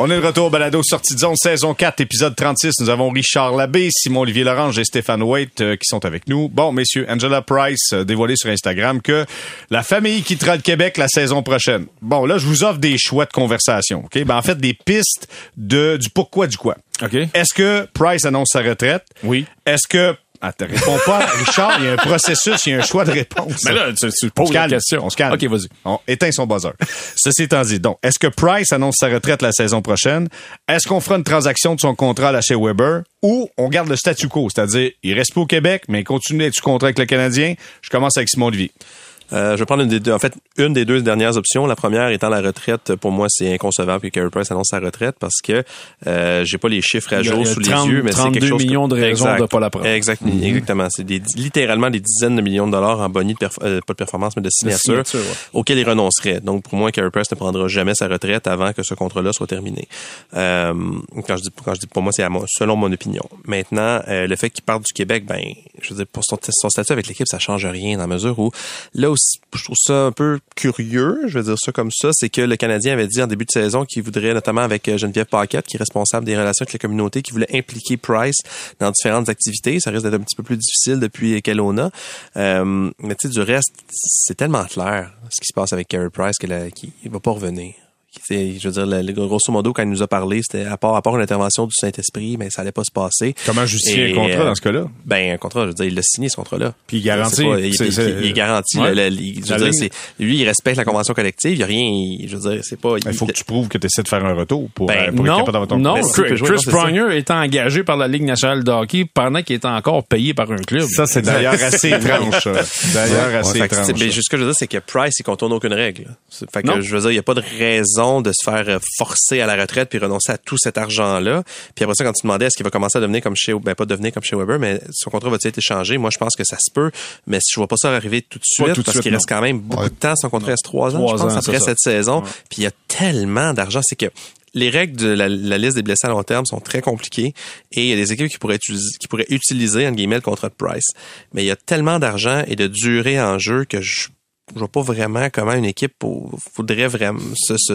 On est de retour au balado sortie de zone saison 4 épisode 36. Nous avons Richard Labbé, Simon Olivier Lorange et Stéphane Waite euh, qui sont avec nous. Bon, messieurs, Angela Price euh, dévoilé sur Instagram que la famille quittera le Québec la saison prochaine. Bon, là, je vous offre des choix de conversation. OK? Ben, en fait, des pistes de, du pourquoi du quoi. OK. Est-ce que Price annonce sa retraite? Oui. Est-ce que Attends, réponds pas, Richard. Il y a un processus, il y a un choix de réponse. Mais là, tu, tu on poses se la question. On se calme. OK, vas-y. On éteint son buzzer. Ceci étant dit, donc, est-ce que Price annonce sa retraite la saison prochaine? Est-ce qu'on fera une transaction de son contrat là chez Weber? Ou on garde le statu quo, c'est-à-dire, il reste pas au Québec, mais il continue d'être sous contrat avec le Canadien? Je commence avec Simon Olivier. Euh, je vais prendre une des deux, en fait, une des deux dernières options. La première étant la retraite. Pour moi, c'est inconcevable que Carey Price annonce sa retraite parce que euh, j'ai pas les chiffres à jour sous 30 les yeux, mais c'est 32 quelque chose. millions de raisons Exact. de pas la prendre. Exact- Exactement. C'est des, littéralement des dizaines de millions de dollars en boni de perf- euh, pas de performance, mais de signature, signature, ouais. auxquels il renoncerait. Donc, pour moi, Carey Price ne prendra jamais sa retraite avant que ce contrat-là soit terminé. Euh, quand je dis, quand je dis pour moi, c'est selon mon opinion. Maintenant, euh, le fait qu'il parte du Québec, ben, je veux dire, pour son, son statut avec l'équipe, ça change rien dans la mesure où, là aussi, je trouve ça un peu curieux, je vais dire ça comme ça, c'est que le Canadien avait dit en début de saison qu'il voudrait, notamment avec euh, Geneviève Paquette, qui est responsable des relations avec la communauté, qui voulait impliquer Price dans différentes activités. Ça risque d'être un petit peu plus difficile depuis Kelowna. Euh, mais tu sais, du reste, c'est tellement clair ce qui se passe avec Carey Price qu'il il va pas revenir. C'est- Je veux dire, le, le- grosso modo, quand il nous a parlé, c'était à part, à part une intervention du Saint-Esprit, mais ça allait pas se passer. Comment justifier Et, un contrat euh, dans ce cas-là? Ben, un contrat, je veux dire, il l'a signé, ce contrat-là. Puis il garantit. Pas- il, C'est- il- c'est- il est garanti. Ouais. le- le- il- je La veux dire, c'est- lui, il respecte la convention collective. Il y a rien, il- je veux dire, c'est pas. Il faut que tu prouves que tu essaies de faire un retour pour, Ben, euh, pour être Non, capable d'avoir ton non. Mais Chris, jouer, Chris non, c'est ça. Pronger est engagé par la Ligue nationale de hockey pendant qu'il est encore payé par un club. Ça, c'est d'ailleurs assez étrange. ça. D'ailleurs, assez étrange. ben, juste ce que je veux dire, c'est que Price, il contourne aucune règle. Fait que je veux dire, il n'y a pas de raison de se faire euh, forcer à la retraite puis renoncer à tout cet argent-là. Puis après ça, quand tu demandais est-ce qu'il va commencer à devenir comme chez, ben pas devenir comme chez Weber, mais son contrat va-t-il être échangé? Moi, je pense que ça se peut, mais je vois pas ça arriver tout de suite Pas tout de parce qu'il reste quand même beaucoup Ouais. de temps. Son contrat reste trois ans, je pense, ans, après ça. cette saison. Ouais. Puis il y a tellement d'argent, c'est que les règles de la, la liste des blessés à long terme sont très compliquées et il y a des équipes qui pourraient utiliser, qui pourraient utiliser entre guillemets le contrat de Price. Mais il y a tellement d'argent et de durée en jeu que je je vois pas vraiment comment une équipe voudrait vraiment se, se,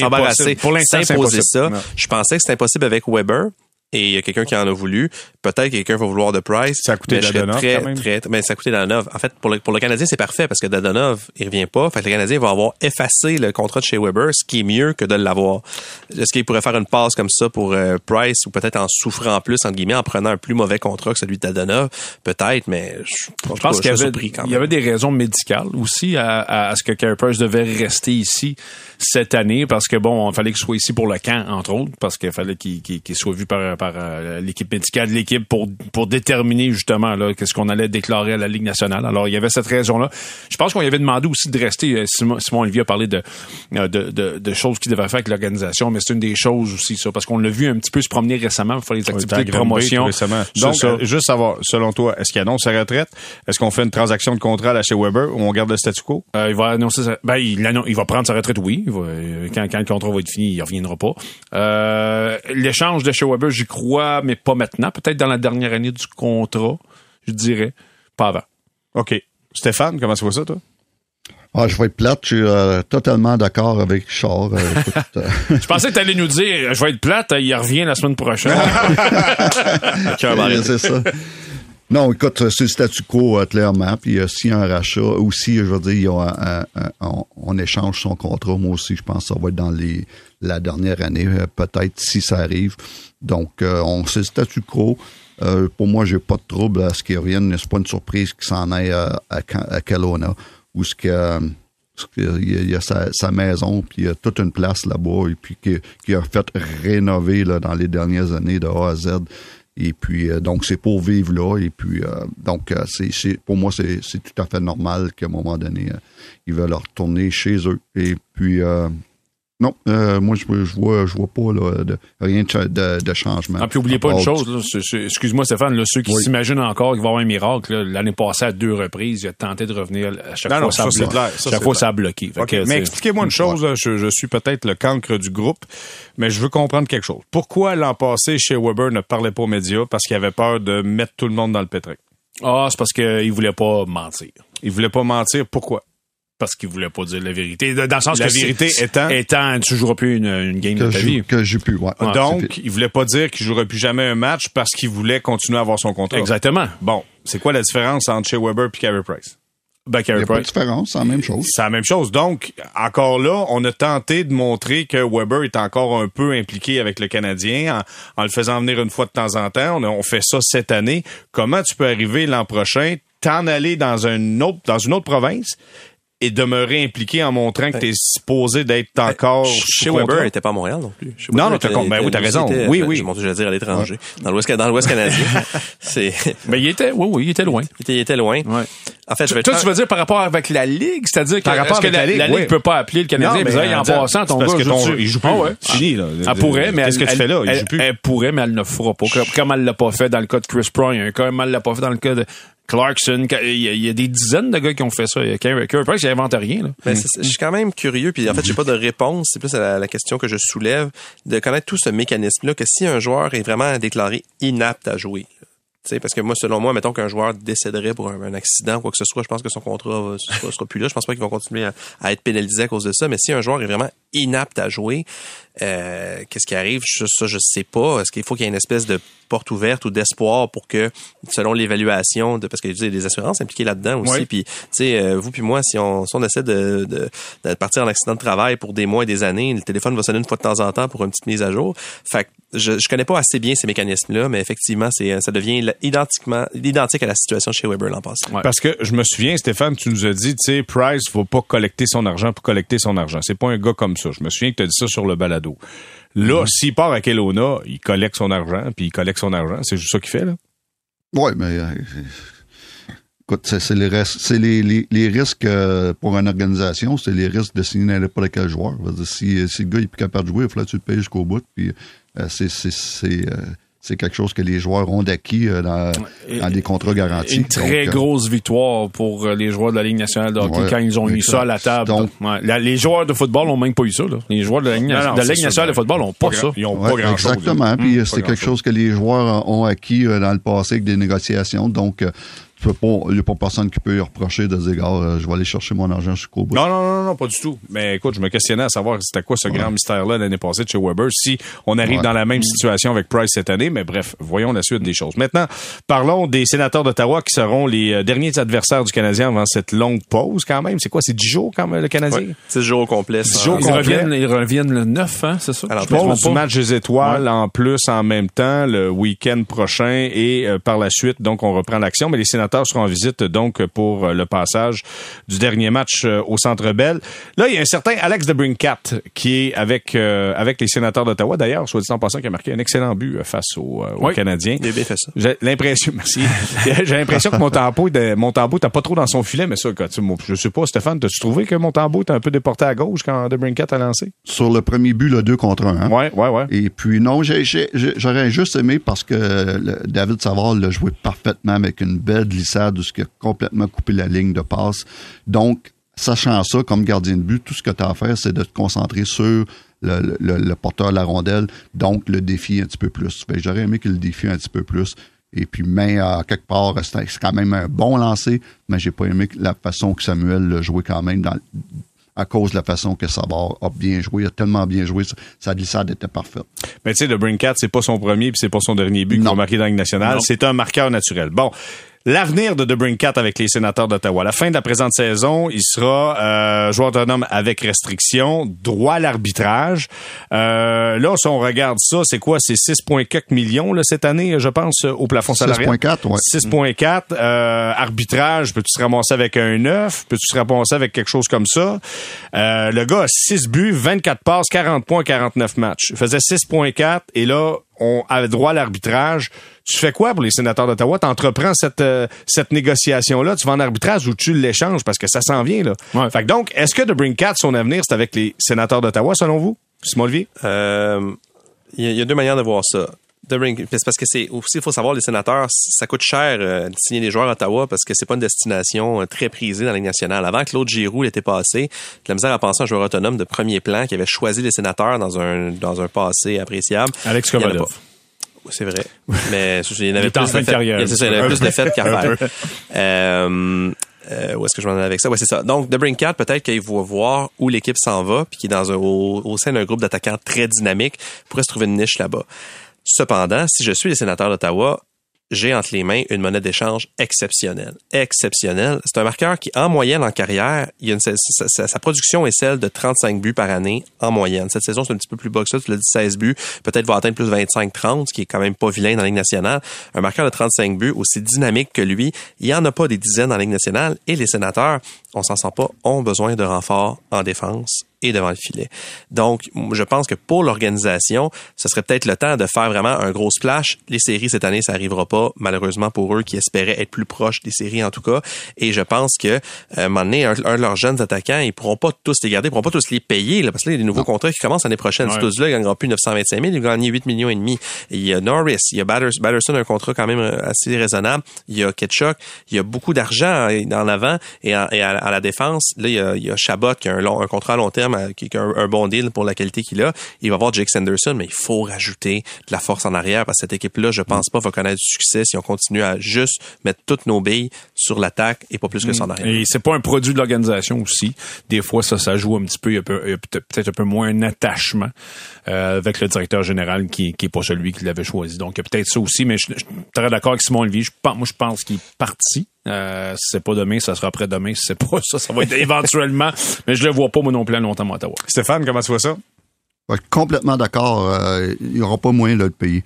s'embarrasser, s'imposer ça. Je pensais que c'était impossible avec Weber. Et il y a quelqu'un qui en a voulu. Peut-être que quelqu'un va vouloir de Price. Ça a coûté Dadonov, très, quand même. très, mais ça a coûté Dadonov. En fait, pour le, pour le Canadien, c'est parfait parce que Dadonov, il revient pas. Fait que le Canadien va avoir effacé le contrat de chez Weber, ce qui est mieux que de l'avoir. Est-ce qu'il pourrait faire une passe comme ça pour euh, Price ou peut-être en souffrant plus, entre guillemets, en prenant un plus mauvais contrat que celui de Dadonov? Peut-être, mais je, Je pense qu'il y avait, surpris quand il y avait des raisons médicales aussi à, à- à ce que Carey Price devait rester ici cette année parce que bon, il fallait qu'il soit ici pour le camp, entre autres, parce qu'il fallait qu'il qu'il- qu'il soit vu par, par euh, l'équipe médicale de l'équipe pour, pour déterminer justement là qu'est-ce qu'on allait déclarer à la Ligue nationale. Alors, il y avait cette raison-là. Je pense qu'on lui avait demandé aussi de rester. euh, Simon, Simon Olivier a parlé de, euh, de, de, de choses qu'il devait faire avec l'organisation, mais c'est une des choses aussi, ça, parce qu'on l'a vu un petit peu se promener récemment pour faire les activités de promotion. Donc, ça. euh, juste savoir, selon toi, est-ce qu'il annonce sa retraite? Est-ce qu'on fait une transaction de contrat là chez Weber ou on garde le statu quo? Euh, il va annoncer sa- ben, il, annon- il va prendre sa retraite, oui. Il va- euh, quand, quand le contrat va être fini, il reviendra pas. Euh, L'échange de chez Weber, j'y crois, mais pas maintenant. Peut-être dans la dernière année du contrat, je dirais. Pas avant. OK. Stéphane, comment tu vois ça, toi? Ah, je vais être plate, je suis euh, totalement d'accord avec Richard. Euh, écoute, euh, Je pensais que tu allais nous dire, je vais être plate, il revient la semaine prochaine. C'est ça. Non, écoute, c'est le statu quo, euh, clairement. Puis euh, y a un rachat, aussi, je veux dire, il y a un- un- un- on, échange son contrat. Moi aussi, je pense que ça va être dans les la dernière année, euh, peut-être, si ça arrive. Donc, euh, on c'est le statu quo. Euh, pour moi, j'ai pas de trouble à ce qu'il revienne. C'est pas une surprise qu'il s'en aille euh, à, Ca- à Kelowna, où ce que, euh, il y a, sa, sa maison, puis il y a toute une place là-bas, et puis qui, qui a fait rénover là, dans les dernières années de A à Z. Et puis, euh, donc, c'est pour vivre là. Et puis, euh, donc, euh, c'est, pour moi, c'est, c'est tout à fait normal qu'à un moment donné, euh, ils veulent retourner chez eux. Et puis, euh, non, euh, moi, je, je vois, je vois pas là, de, rien de, cha- de, de changement. Ah, puis oubliez pas une chose, excuse-moi Stéphane, là, ceux qui Oui. s'imaginent encore qu'il va y avoir un miracle, l'année passée à deux reprises, il a tenté de revenir à chaque Non, fois non, ça, ça, a c'est bloqué. clair, ça, chaque fois clair. ça a bloqué. Mais expliquez-moi une chose, je, je suis peut-être le cancre du groupe, mais je veux comprendre quelque chose. Pourquoi l'an passé, chez Weber ne parlait pas aux médias? Parce qu'il avait peur de mettre tout le monde dans le pétrin? Ah, c'est parce qu'il voulait pas mentir. Il voulait pas mentir. Pourquoi? Parce qu'il voulait pas dire la vérité. Dans le sens La que vérité étant- étant, tu joueras plus une, une game Que de ta vie. que j'ai pu, ouais. Donc, il voulait pas dire qu'il jouerait plus jamais un match parce qu'il voulait continuer à avoir son contrat. Exactement. Bon, c'est quoi la différence entre Shea Weber et Carey Price? Ben, il Carey a pas de Price. différence, c'est la même chose. C'est la même chose. Donc, encore là, on a tenté de montrer que Weber est encore un peu impliqué avec le Canadien en, en le faisant venir une fois de temps en temps. On, a- on fait ça cette année. Comment tu peux arriver l'an prochain, t'en aller dans un autre, dans une autre province et demeurer impliqué en montrant que tu es supposé d'être encore Chez Weber, il n'était pas à Montréal non plus. Chez Non, non, t'as était- ben oui, t'as était- raison. était- Oui, ben, oui. Je monte, je vais dire à l'étranger. Dans l'Ouest, dans l'Ouest canadien. c'est, Ben, il était, oui, oui, il était loin. il était, il était loin. Ouais. En fait, je vais Toi, tu veux dire par rapport avec la Ligue, c'est-à-dire que, Par rapport que la, la Ligue, la Ligue oui. peut pas appeler le Canadien mais en passant, ton gars que ton- joue-tu? il joue plus. Ah fini, là. Elle pourrait, mais Qu'est-ce elle, que tu fais là? Il elle- joue plus. Elle pourrait, mais elle ne le fera pas. Comme, elle l'a pas fait dans le cas de Chris Bryant, comme elle l'a pas fait dans le cas de Clarkson. Il y a, des dizaines de gars qui ont fait ça. Il y a Carey Carey Price, il invente rien, là. Ben, je suis quand même curieux, puis en fait, j'ai pas de réponse. C'est plus à la, question que je soulève de connaître tout ce mécanisme-là, que si un joueur est vraiment déclaré inapte à jouer, tu sais, parce que moi, selon moi, mettons qu'un joueur décéderait pour un, accident quoi que ce soit, je pense que son contrat sera, sera plus là. Je pense pas qu'ils vont continuer à, à être pénalisés à cause de ça. Mais si un joueur est vraiment inapte à jouer, euh, qu'est-ce qui arrive? Je- ça, je sais pas. Est-ce qu'il faut qu'il y ait une espèce de porte ouverte ou d'espoir pour que, selon l'évaluation, de parce qu'il y a des assurances impliquées là-dedans aussi. Oui. Puis, tu sais, euh, vous puis moi, si on, si on essaie de, de, de partir en accident de travail pour des mois et des années, le téléphone va sonner une fois de temps en temps pour une petite mise à jour. Fait que je, je connais pas assez bien ces mécanismes-là, mais effectivement, c'est ça devient identiquement identique à la situation chez Weber l'an passé. Ouais. Parce que je me souviens, Stéphane, tu nous as dit, tu sais, Price va pas collecter son argent pour collecter son argent. C'est pas un gars comme ça. Je me souviens que tu as dit ça sur le balado. Là, Mm-hmm. s'il part à Kelowna, il collecte son argent, puis il collecte son argent. C'est juste ça qu'il fait, là. Oui, mais euh, écoute, c'est les, les, les, les risques euh, pour une organisation, c'est les risques de signer n'importe quel joueur. Dire, si, si le gars est plus capable de jouer, il faut que tu le payes jusqu'au bout. Puis euh, c'est c'est quelque chose que les joueurs ont d'acquis euh, dans, dans des contrats garantis. Une très Donc, euh, grosse victoire pour euh, les joueurs de la Ligue nationale de hockey Ouais, quand ils ont eu exact. ça à la table. Donc- Ouais. La- les joueurs de football n'ont même pas eu ça. Là. Les joueurs de la Ligue, Non, non, de la c'est Ligue ça, nationale de football n'ont pas, ça. Ils ont Ouais, pas grand-chose. Exactement. Puis Hum, euh, pas c'est quelque chose que les joueurs ont acquis euh, dans le passé avec des négociations. Donc, tu peux pas, il n'y a pas personne qui peut y reprocher de dire, Ah, euh, je vais aller chercher mon argent jusqu'au bout. Non, non, non, non, pas du tout. Mais écoute, je me questionnais à savoir c'était quoi ce grand mystère-là l'année passée de chez Weber, si on arrive Ouais. dans la même situation avec Price cette année. Mais bref, voyons la suite des choses. Maintenant, parlons des sénateurs d'Ottawa qui seront les euh, derniers adversaires du Canadien avant cette longue pause quand même. C'est quoi? C'est 10 jours quand même, le Canadien? Ouais. 10 jours au complet. Dix sans- jours Ils reviennent, ils reviennent le 9, hein, c'est ça? Alors, Je Pause du match des étoiles en plus en même temps le week-end prochain et euh, par la suite donc on reprend l'action mais les sénateurs seront en visite donc pour euh, le passage du dernier match euh, au Centre Bell. Là il y a un certain Alex de Brincat qui est avec euh, avec les sénateurs d'Ottawa d'ailleurs soit dit en passant qui a marqué un excellent but face aux, aux Oui. Canadiens. Il a bien fait ça. J'ai l'impression, merci. J'ai l'impression que mon tambour, était- mon tambour t'as pas trop dans son filet, mais ça, quand tu, moi, je sais pas, Stéphane, t'as-tu trouvé que mon tambour était un peu déporté à gauche quand De Brincat a lancé? Sur le premier but, le 2 contre 1. Hein? Ouais, ouais, ouais. Et puis non, j'aurais juste aimé parce que le- David Savard l'a joué parfaitement avec une belle glissade où ce qui a complètement coupé la ligne de passe. Donc, sachant ça, comme gardien de but, tout ce que tu as à faire, c'est de te concentrer sur le, le- le- le porteur de la rondelle, donc le défi un petit peu plus. J'aurais aimé qu'il le défie un petit peu plus. Et puis, mais à quelque part, c'est quand même un bon lancer, mais j'ai pas aimé la façon que Samuel l'a joué quand même dans, à cause de la façon que Savard a bien joué. Il a tellement bien joué, sa- sa glissade était parfaite. Mais tu sais, le Brincat, c'est pas son premier puis c'est pas son dernier but qu'il Non. va marquer dans la nationale. C'est un marqueur naturel. Bon. L'avenir de The Brincat avec les sénateurs d'Ottawa. La fin de la présente saison, il sera euh, joueur autonome avec restriction, droit à l'arbitrage. Euh, là, si on regarde ça, c'est quoi? C'est 6,4 millions là, cette année, je pense, au plafond salarial? 6,4, ouais. 6.4. Euh, arbitrage, peux-tu te ramasser avec un 9? Peux-tu te ramasser avec quelque chose comme ça? Euh, le gars a 6 buts, 24 passes, 40 points, 49 matchs. Il faisait 6.4 et là, on a droit à l'arbitrage. Tu fais quoi pour les sénateurs d'Ottawa? Tu entreprends cette, euh, cette négociation-là? Tu vas en arbitrage ou tu l'échanges parce que ça s'en vient, là. Ouais. Fait que donc, est-ce que The Brincat, son avenir, c'est avec les sénateurs d'Ottawa, selon vous? Simon Olivier? Euh, Il y, a- il y a deux manières de voir ça. The Ring- c'est parce que c'est aussi, il faut savoir, les sénateurs, ça coûte cher euh, de signer des joueurs à Ottawa parce que c'est pas une destination euh, très prisée dans la Ligue nationale. Avant que Claude Giroux l'était passé, la misère à penser à un joueur autonome de premier plan qui avait choisi les sénateurs dans un, dans un passé appréciable. Alex y Kovalov. C'est vrai. Mais il y en avait plus de. C'est ça, il y en avait plus de fêtes qu'à faire. Euh, Euh, où est-ce que je m'en allais avec ça? Ouais, c'est ça. Donc, de Brinkat, peut-être qu'il va voir où l'équipe s'en va, puis qui est dans un, au, au sein d'un groupe d'attaquants très dynamique, pourrait se trouver une niche là-bas. Cependant, si je suis les sénateurs d'Ottawa, j'ai entre les mains une monnaie d'échange exceptionnelle. Exceptionnelle. C'est un marqueur qui, en moyenne, en carrière, sa, production est celle de 35 buts par année en moyenne. Cette saison, c'est un petit peu plus bas que. Tu l'as dit, 16 buts. Peut-être va atteindre plus 25-30, ce qui est quand même pas vilain dans la Ligue nationale. Un marqueur de 35 buts, aussi dynamique que lui, il y en a pas des dizaines dans la Ligue nationale. Et les sénateurs, on s'en sent pas, ont besoin de renforts en défense et devant le filet. Donc, je pense que pour l'organisation, ce serait peut-être le temps de faire vraiment un gros splash. Les séries cette année, ça arrivera pas, malheureusement pour eux qui espéraient être plus proches des séries en tout cas. Et je pense que euh, à un moment donné, un, un de leurs jeunes attaquants, ils pourront pas tous les garder, ils pourront pas tous les payer, là, parce que là, il y a des nouveaux contrats qui commencent l'année prochaine. Ouais. Ces tous-là, ils gagneront plus 925 000, ils vont gagner 8 millions et demi. Il y a Norris, il y a Batters- Batterson, un contrat quand même euh, assez raisonnable. Il y a Ketchuk, il y a beaucoup d'argent euh, en avant et, en- et à, à la défense. Là, il y a, il y a Chabot qui a un, long, un contrat à long terme, qui, un, bon deal pour la qualité qu'il a. Il va avoir Jake Sanderson, mais il faut rajouter de la force en arrière parce que cette équipe-là, je pense pas, va connaître du succès si on continue à juste mettre toutes nos billes sur l'attaque et pas plus que ça en arrière. Et c'est pas un produit de l'organisation aussi. Des fois, ça, ça joue un petit peu. Il y a, peut-être un peu moins un attachement euh, avec le directeur général qui, qui est pas celui qui l'avait choisi. Donc, il y a peut-être ça aussi. Mais je, je suis très d'accord avec Simon Olivier. Je pense, moi, je pense qu'il est parti. Euh, si c'est pas demain, ça sera après-demain. Si c'est pas ça, ça va être éventuellement. Mais je le vois pas, moi non plus, à longtemps à Ottawa. Stéphane, comment tu vois ça? Je suis complètement d'accord. euh, il n'y aura pas moyen de le payer.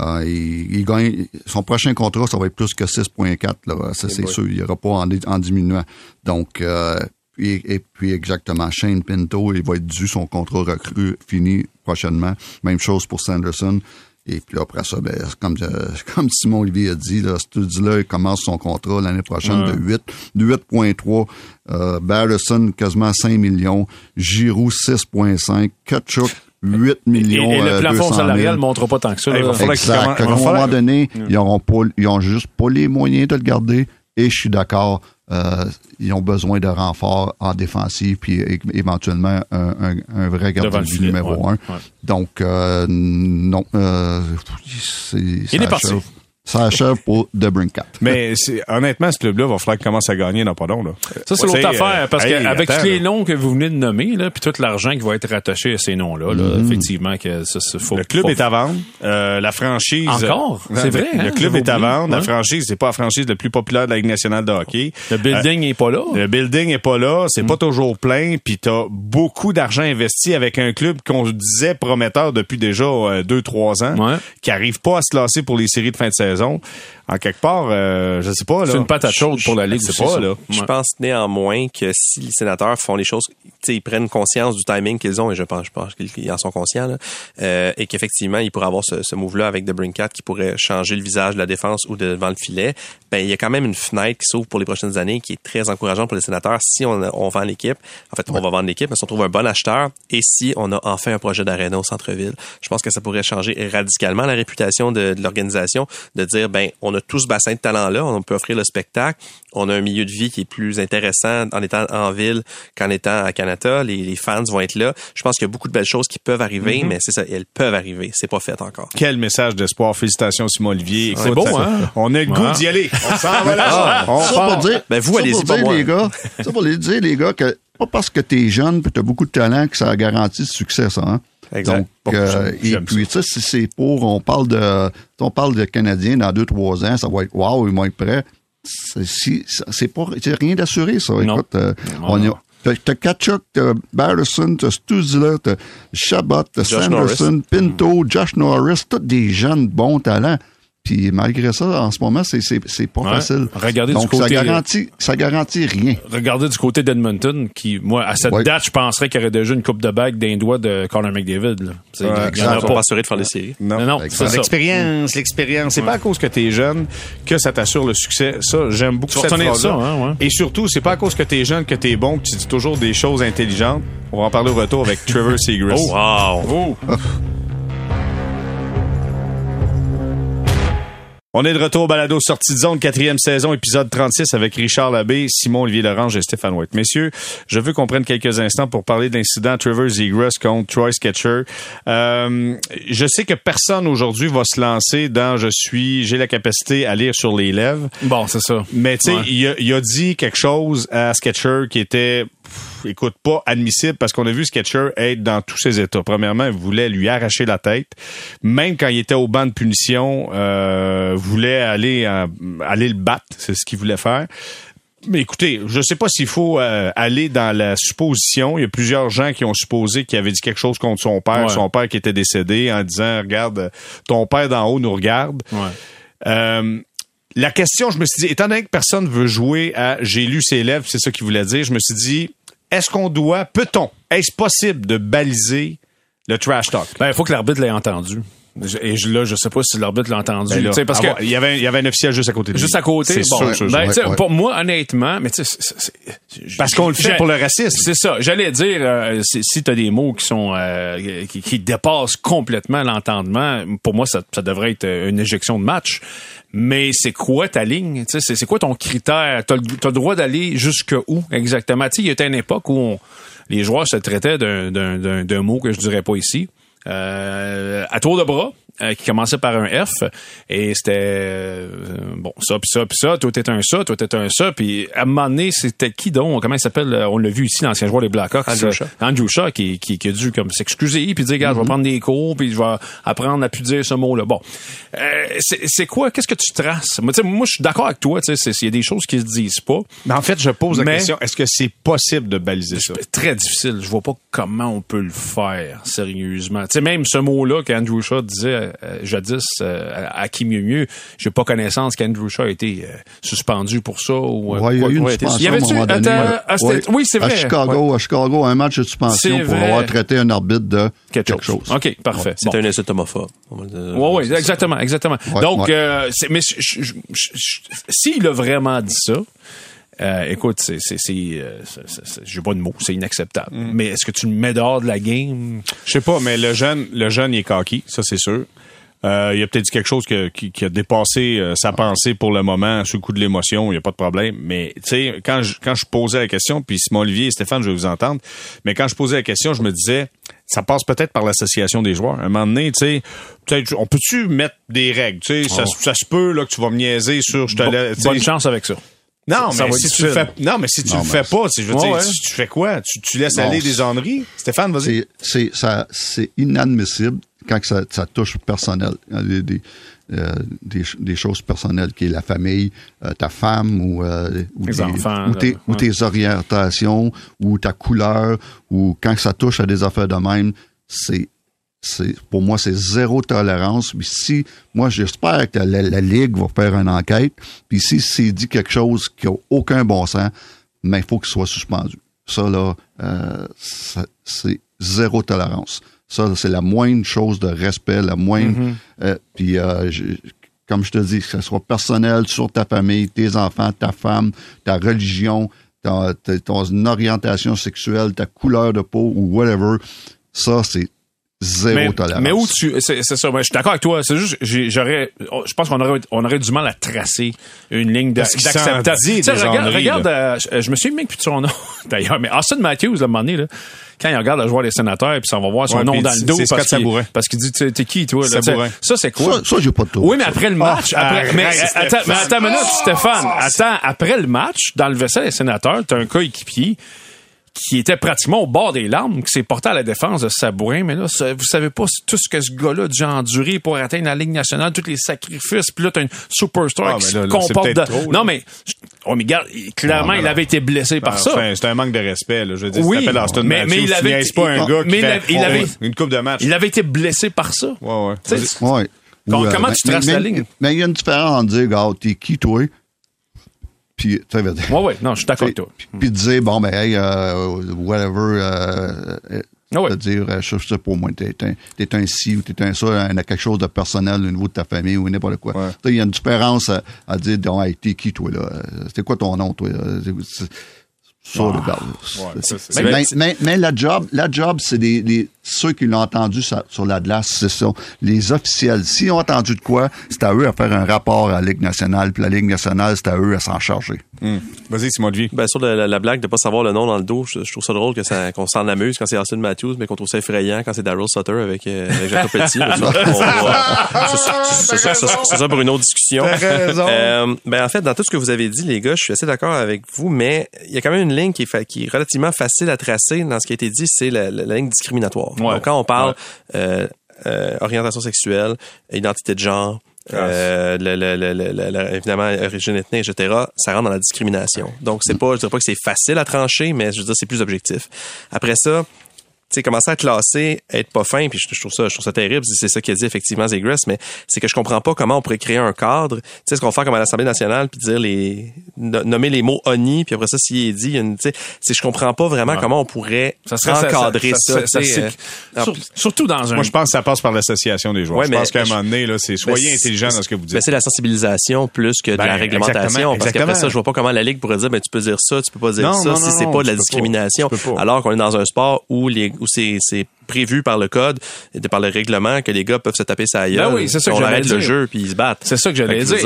Euh, il, il gagne, son prochain contrat, ça va être plus que 6,4. là. Ça, c'est sûr. Il n'y aura pas en, en diminuant. Donc, euh, et, et puis exactement, Shane Pinto, il va être dû son contrat recru fini prochainement. Même chose pour Sanderson. Et puis après ça, ben, comme, euh, comme Simon Olivier a dit, là, Study-là, il commence son contrat l'année prochaine de 8, de 8.3. Euh, Barrison, quasiment 5 millions. Giroud, 6.5. Kachuk, 8 Et, millions. et le euh, plafond 200 000. salarial ne montrera pas tant que ça. Hey, là. va falloir À il un va falloir- moment donné, ils auront pas, ils ont juste pas les moyens de le garder. Et je suis d'accord, euh, ils ont besoin de renforts en défensive, puis éventuellement un, un, un vrai gardien du numéro ouais, un. ouais. Donc, euh, non. Euh, c'est- ça est parti. Ça achève pour The Brinkat. Mais honnêtement, ce club-là va falloir qu'il commence à gagner dans pas long. Là. Ça, c'est l'autre sais, affaire, euh, parce hey, qu'avec tous les noms que vous venez de nommer, là, puis tout l'argent qui va être rattaché à ces noms-là, là, effectivement, que ça, ça, faut, Le club faut- est à vendre. Euh, la franchise. Encore? C'est vrai, Le hein? club est à vendre. La franchise, c'est pas la franchise la plus populaire de la Ligue nationale de hockey. Le building n'est pas là. Le building est pas là, c'est Mm. pas toujours plein, puis t'as beaucoup d'argent investi avec un club qu'on disait prometteur depuis déjà euh, deux trois ans, Ouais. qui arrive pas à se classer pour les séries de fin de saison raison. En quelque part, euh, je sais pas là. C'est une patate chaude pour la Ligue Je sais pas ça. là. Je pense néanmoins que si les sénateurs font les choses, tu sais, ils prennent conscience du timing qu'ils ont, et je pense, je pense qu'ils en sont conscients, là, euh, et qu'effectivement, ils pourraient avoir ce, ce move-là avec The Brinkat qui pourrait changer le visage de la défense ou de devant le filet, ben, il y a quand même une fenêtre qui s'ouvre pour les prochaines années qui est très encourageante pour les sénateurs si on, on vend l'équipe. En fait, on va vendre l'équipe, mais si on trouve un bon acheteur et si on a enfin un projet d'aréna au centre-ville, je pense que ça pourrait changer radicalement la réputation de, de l'organisation, de dire, ben, on a tout ce bassin de talent-là, on peut offrir le spectacle, on a un milieu de vie qui est plus intéressant en étant en ville qu'en étant à Canada. Les, les fans vont être là. Je pense qu'il y a beaucoup de belles choses qui peuvent arriver, mais c'est ça, elles peuvent arriver. C'est pas fait encore. Quel message d'espoir. Félicitations, Simon Olivier. C'est beau, ça- hein? On a le goût Ouais. d'y aller. On s'en va là. On ça part. pour dire, Ben, vous, ça allez-y, pour pas dire, moi. les gars, ça pour les dire, les gars, que pas parce que t'es jeune puis t'as beaucoup de talent que ça garantit le succès, ça, hein? Exact. Donc, euh, et puis ça, c'est- c'est pour, on parle de, on parle de Canadiens dans deux, trois ans, ça va être, wow, ils vont être prêts. C'est si- c'est pas, rien d'assuré, ça. Non. Écoute, euh, on a, T'as Kachuk, t'as Barrison, t'as Stuzila, t'as Chabot, t'as Sanderson, Pinto, Josh Norris, tous des jeunes bons talents. Puis malgré ça, en ce moment, c'est c'est c'est pas Ouais. facile. Regardez du côté- ça garantit ça garantit rien. Regardez du côté d'Edmonton, qui, moi, à cette Ouais. date, je penserais qu'il y aurait déjà une coupe de bague d'un doigt de Conor McDavid. Là. C'est- Ouais, il y en a Ils sont pas. assurés de faire des séries. Non. Non, non, c'est. L'expérience, l'expérience. C'est pas à cause que t'es jeune que ça t'assure le succès. Ça, j'aime beaucoup Tu cette phrase-là. ça, hein, ouais. Et surtout, c'est pas à cause que t'es jeune que t'es bon que tu dis toujours des choses intelligentes. On va en parler au retour avec Trevor Seagrass. Wow! Oh. On est de retour au balado sortie de zone, quatrième saison, épisode 36 avec Richard Labbé, Simon Olivier Lorange et Stéphane White. Messieurs, je veux qu'on prenne quelques instants pour parler de l'incident Trevor Zegras contre Troy Sketcher. Euh, je sais que personne aujourd'hui va se lancer dans je suis, j'ai la capacité à lire sur les lèvres. Bon, c'est ça. Mais tu sais, Ouais. il, a, il a dit quelque chose à Sketcher qui était pff, écoute, pas admissible parce qu'on a vu Sketcher être dans tous ses états. Premièrement, il voulait lui arracher la tête. Même quand il était au banc de punition, euh, voulait aller, euh, aller le battre. C'est ce qu'il voulait faire. Mais écoutez, je sais pas s'il faut euh, aller dans la supposition. Il y a plusieurs gens qui ont supposé qu'il avait dit quelque chose contre son père, Ouais. son père qui était décédé, en disant, regarde, ton père d'en haut nous regarde. Ouais. Euh, la question, je me suis dit, étant donné que personne veut jouer à j'ai lu ses lèvres, c'est ça qu'il voulait dire, je me suis dit, est-ce qu'on doit, peut-on, est-ce possible de baliser le trash talk? Ben, il faut que l'arbitre l'ait entendu. Et je- là, je sais pas si l'arbitre l'a entendu. Ben là, parce que il y avait il y avait un officiel juste à côté de lui. juste à côté, C'est bon, sûr, sûr, ben, sûr. ouais. pour moi, honnêtement, mais tu sais, c'est- c'est- c'est- Parce qu'on le fait pour le racisme. C'est ça. J'allais dire, euh, si, si tu as des mots qui sont euh, qui, qui dépassent complètement l'entendement, pour moi, ça, ça devrait être une éjection de match. Mais c'est quoi ta ligne? C'est quoi ton critère? Tu as, le droit d'aller jusque où exactement? Il y a une époque où on- les joueurs se traitaient d'un mot que je dirais pas ici. Euh, à tour de bras, euh, qui commençait par un F, et c'était euh, bon ça puis ça puis ça, toi t'es un ça, toi t'es un ça, puis à un moment donné c'était qui donc? Comment il s'appelle? Euh, On l'a vu ici l'ancien joueur des Blackhawks, Andrew Shaw. Andrew Shaw qui, qui, qui a dû comme s'excuser puis dire regarde je vais prendre des cours puis je vais apprendre à plus dire ce mot là. Bon, Euh, c'est quoi? Qu'est-ce que tu traces? Moi, tu sais, moi je suis d'accord avec toi, tu sais, c'est- il y a des choses qui se disent pas. Mais en fait, je pose la Mais- question, est-ce que c'est possible de baliser ça? Très difficile. Je vois pas comment on peut le faire, sérieusement. Tu sais, même ce mot-là qu'Andrew Shaw disait euh, jadis euh, à, à qui mieux mieux, j'ai pas connaissance qu'Andrew Shaw a été euh, suspendu pour ça. Ou, euh, Ouais, il y a eu une suspension à un moment donné. Oui, c'est vrai. À Chicago, à Chicago, un match de suspension pour vrai. avoir traité un arbitre de Quelque, quelque, chose. chose. OK, parfait. C'était Bon. un insulte homophobe. Oui, oui, exactement, exactement. Ouais, Donc, ouais. euh, mais s'il a vraiment dit ça, euh, écoute, c'est, c'est, c'est, euh, c'est- c'est- c'est- j'ai pas de mots, c'est inacceptable. Mm. Mais est-ce que tu le mets dehors de la game? Je sais pas, mais le jeune, le jeune, il est cocky, ça c'est sûr. Euh, il a peut-être dit quelque chose que- qui, qui a dépassé euh, sa pensée pour le moment, sous le coup de l'émotion, il n'y a pas de problème. Mais tu sais, quand je, quand je posais la question, puis Simon Olivier et Stéphane, je vais vous entendre, mais quand je posais la question, je me disais, ça passe peut-être par l'association des joueurs. À un moment donné, tu sais, peut-être, on peut-tu mettre des règles, tu sais, ça, ça se peut là que tu vas me niaiser sur, je te Bon- bonne chance avec ça. Non, Ça mais si tu le fais, non, mais si tu Non, le fais pas, je veux Ouais, dire, ouais. tu, tu fais quoi? Tu, tu laisses Non, aller des enneries? Stéphane, vas-y. C'est, c'est, ça, c'est inadmissible quand ça, ça touche personnel, des, des, euh, des, des choses personnelles, qui est la famille, euh, ta femme ou, euh, ou, tes, enfants, ou, tes, ou orientations ou ta couleur ou quand ça touche à des affaires de même, c'est c'est pour moi c'est zéro tolérance. Puis si moi j'espère que la, la ligue va faire une enquête. Puis si c'est dit quelque chose qui a aucun bon sens mais il faut qu'il soit suspendu. Ça là euh, c'est zéro tolérance. Ça c'est la moindre chose de respect la moindre euh, puis euh, je- comme je te dis que ce soit personnel sur ta famille tes enfants ta femme ta religion ta, ta- ton orientation sexuelle ta couleur de peau ou whatever ça c'est zéro Mais, tolérance mais où tu, c'est, c'est ça, moi, je suis d'accord avec toi. C'est juste, j'aurais, je pense qu'on aurait, on aurait du mal à tracer une ligne d'acceptance. regarde, regarde euh, je, je me souviens même plus de son nom, d'ailleurs, mais Austin Matthews, à un moment donné, là, quand il regarde le joueur des sénateurs, puis ça, on va voir son Ouais, nom dans le dos c'est parce qu'il, parce qu'il dit, t'es qui, toi, là, Ça, c'est quoi? ça, ça j'ai pas de tour Oui, mais après le match, Ah, après, arrête, mais, Stéphane. attends, mais attends une minute, Stéphane. Attends, après le match, dans le vaisselle des sénateurs, t'as un coéquipier qui était pratiquement au bord des larmes, qui s'est porté à la défense de Sabourin. Mais là, ça- vous savez pas tout ce que ce gars-là a dû endurer pour atteindre la Ligue nationale, tous les sacrifices. Puis là, t'as une superstar Ah, qui se là, comporte de... trop, non, mais... Oh, mais regarde, clairement, Non, mais il avait été blessé par ça. Enfin, c'est un manque de respect. Là. Je veux dire, Oui, Austin mais- Matthews, mais il avait- pas un il- gars qui mais il fait avait- il avait- une coupe de match. Il avait été blessé par ça. Ouais, ouais. Ou, comment tu traces mais- la ligne? Mais il y a une différence entre dire, gars, t'es qui, toi? Puis, tu veut dire- Ouais, ouais, non, je suis d'accord avec toi. puis de dire, bon, ben, hey, euh, whatever, euh, euh, Ah ouais. dire, euh, je sais pas, moi, t'es un, t'es un ci ou t'es un ça, a quelque chose de personnel au niveau de ta famille ou n'importe quoi. Ouais. Il y a une différence à, à dire, donc, hey, t'es qui, toi, là? C'est quoi ton nom, toi? Ça, regarde. Ouais, mais, Mais- mais, mais la job, la job, c'est des, des- ceux qui l'ont entendu sur, la glace, ce sont les officiels. S'ils ont entendu de quoi, c'est à eux à faire un rapport à la Ligue nationale, puis la Ligue nationale, c'est à eux à s'en charger. Vas-y, Simon de vie. Ben, sur la, la- la blague de pas savoir le nom dans le dos, je, je trouve ça drôle que ça, qu'on s'en amuse quand c'est Austin Matthews, mais qu'on trouve ça effrayant quand c'est Daryl Sutter avec, euh, avec Jacob Petit. c'est ça- pour une autre discussion. Euh, ben, en fait, dans tout ce que vous avez dit, les gars, je suis assez d'accord avec vous, mais il y a quand même une ligne qui est, fa- qui est relativement facile à tracer dans ce qui a été dit, c'est la, la- la ligne discriminatoire. Ouais. Donc, quand on parle euh, euh, orientation sexuelle, identité de genre, euh, le- le- le- évidemment origine ethnique, etc., ça rentre dans la discrimination. Donc, c'est pas, je dirais pas que c'est facile à trancher, mais je veux dire, c'est plus objectif. Après ça, sais, commencer à classer, être pas fin, puis je, je trouve ça, je trouve ça terrible, c'est ça qu'il a dit effectivement Zegras, mais c'est que je comprends pas comment on pourrait créer un cadre, tu sais, ce qu'on fait comme à l'Assemblée nationale, puis dire les, no- nommer les mots ONI, puis après ça, s'il est dit, il y a une- tu sais, c'est, je comprends pas vraiment comment on pourrait Ça serait ça- encadrer ça- ça, ça- ça- tu sais, ça- euh, Sur- surtout dans un. Moi, je pense que ça passe par l'association des joueurs. Ouais, je mais pense qu'à un je- moment donné, là, c'est soyez Ben, intelligent dans ce que vous dites. Ben, c'est la sensibilisation plus que de Ben, la réglementation. exactement, Parce qu'après ça, je vois pas comment la Ligue pourrait dire, ben, tu peux dire ça, tu peux pas dire Non, ça, non, si c'est pas de la discrimination. Alors qu'on est dans un sport où les, où c'est, c'est prévu par le code, par le règlement, que les gars peuvent se taper sa gueule. Ben oui, c'est ça que on arrête le jeu puis ils se battent. C'est ça que j'allais dire.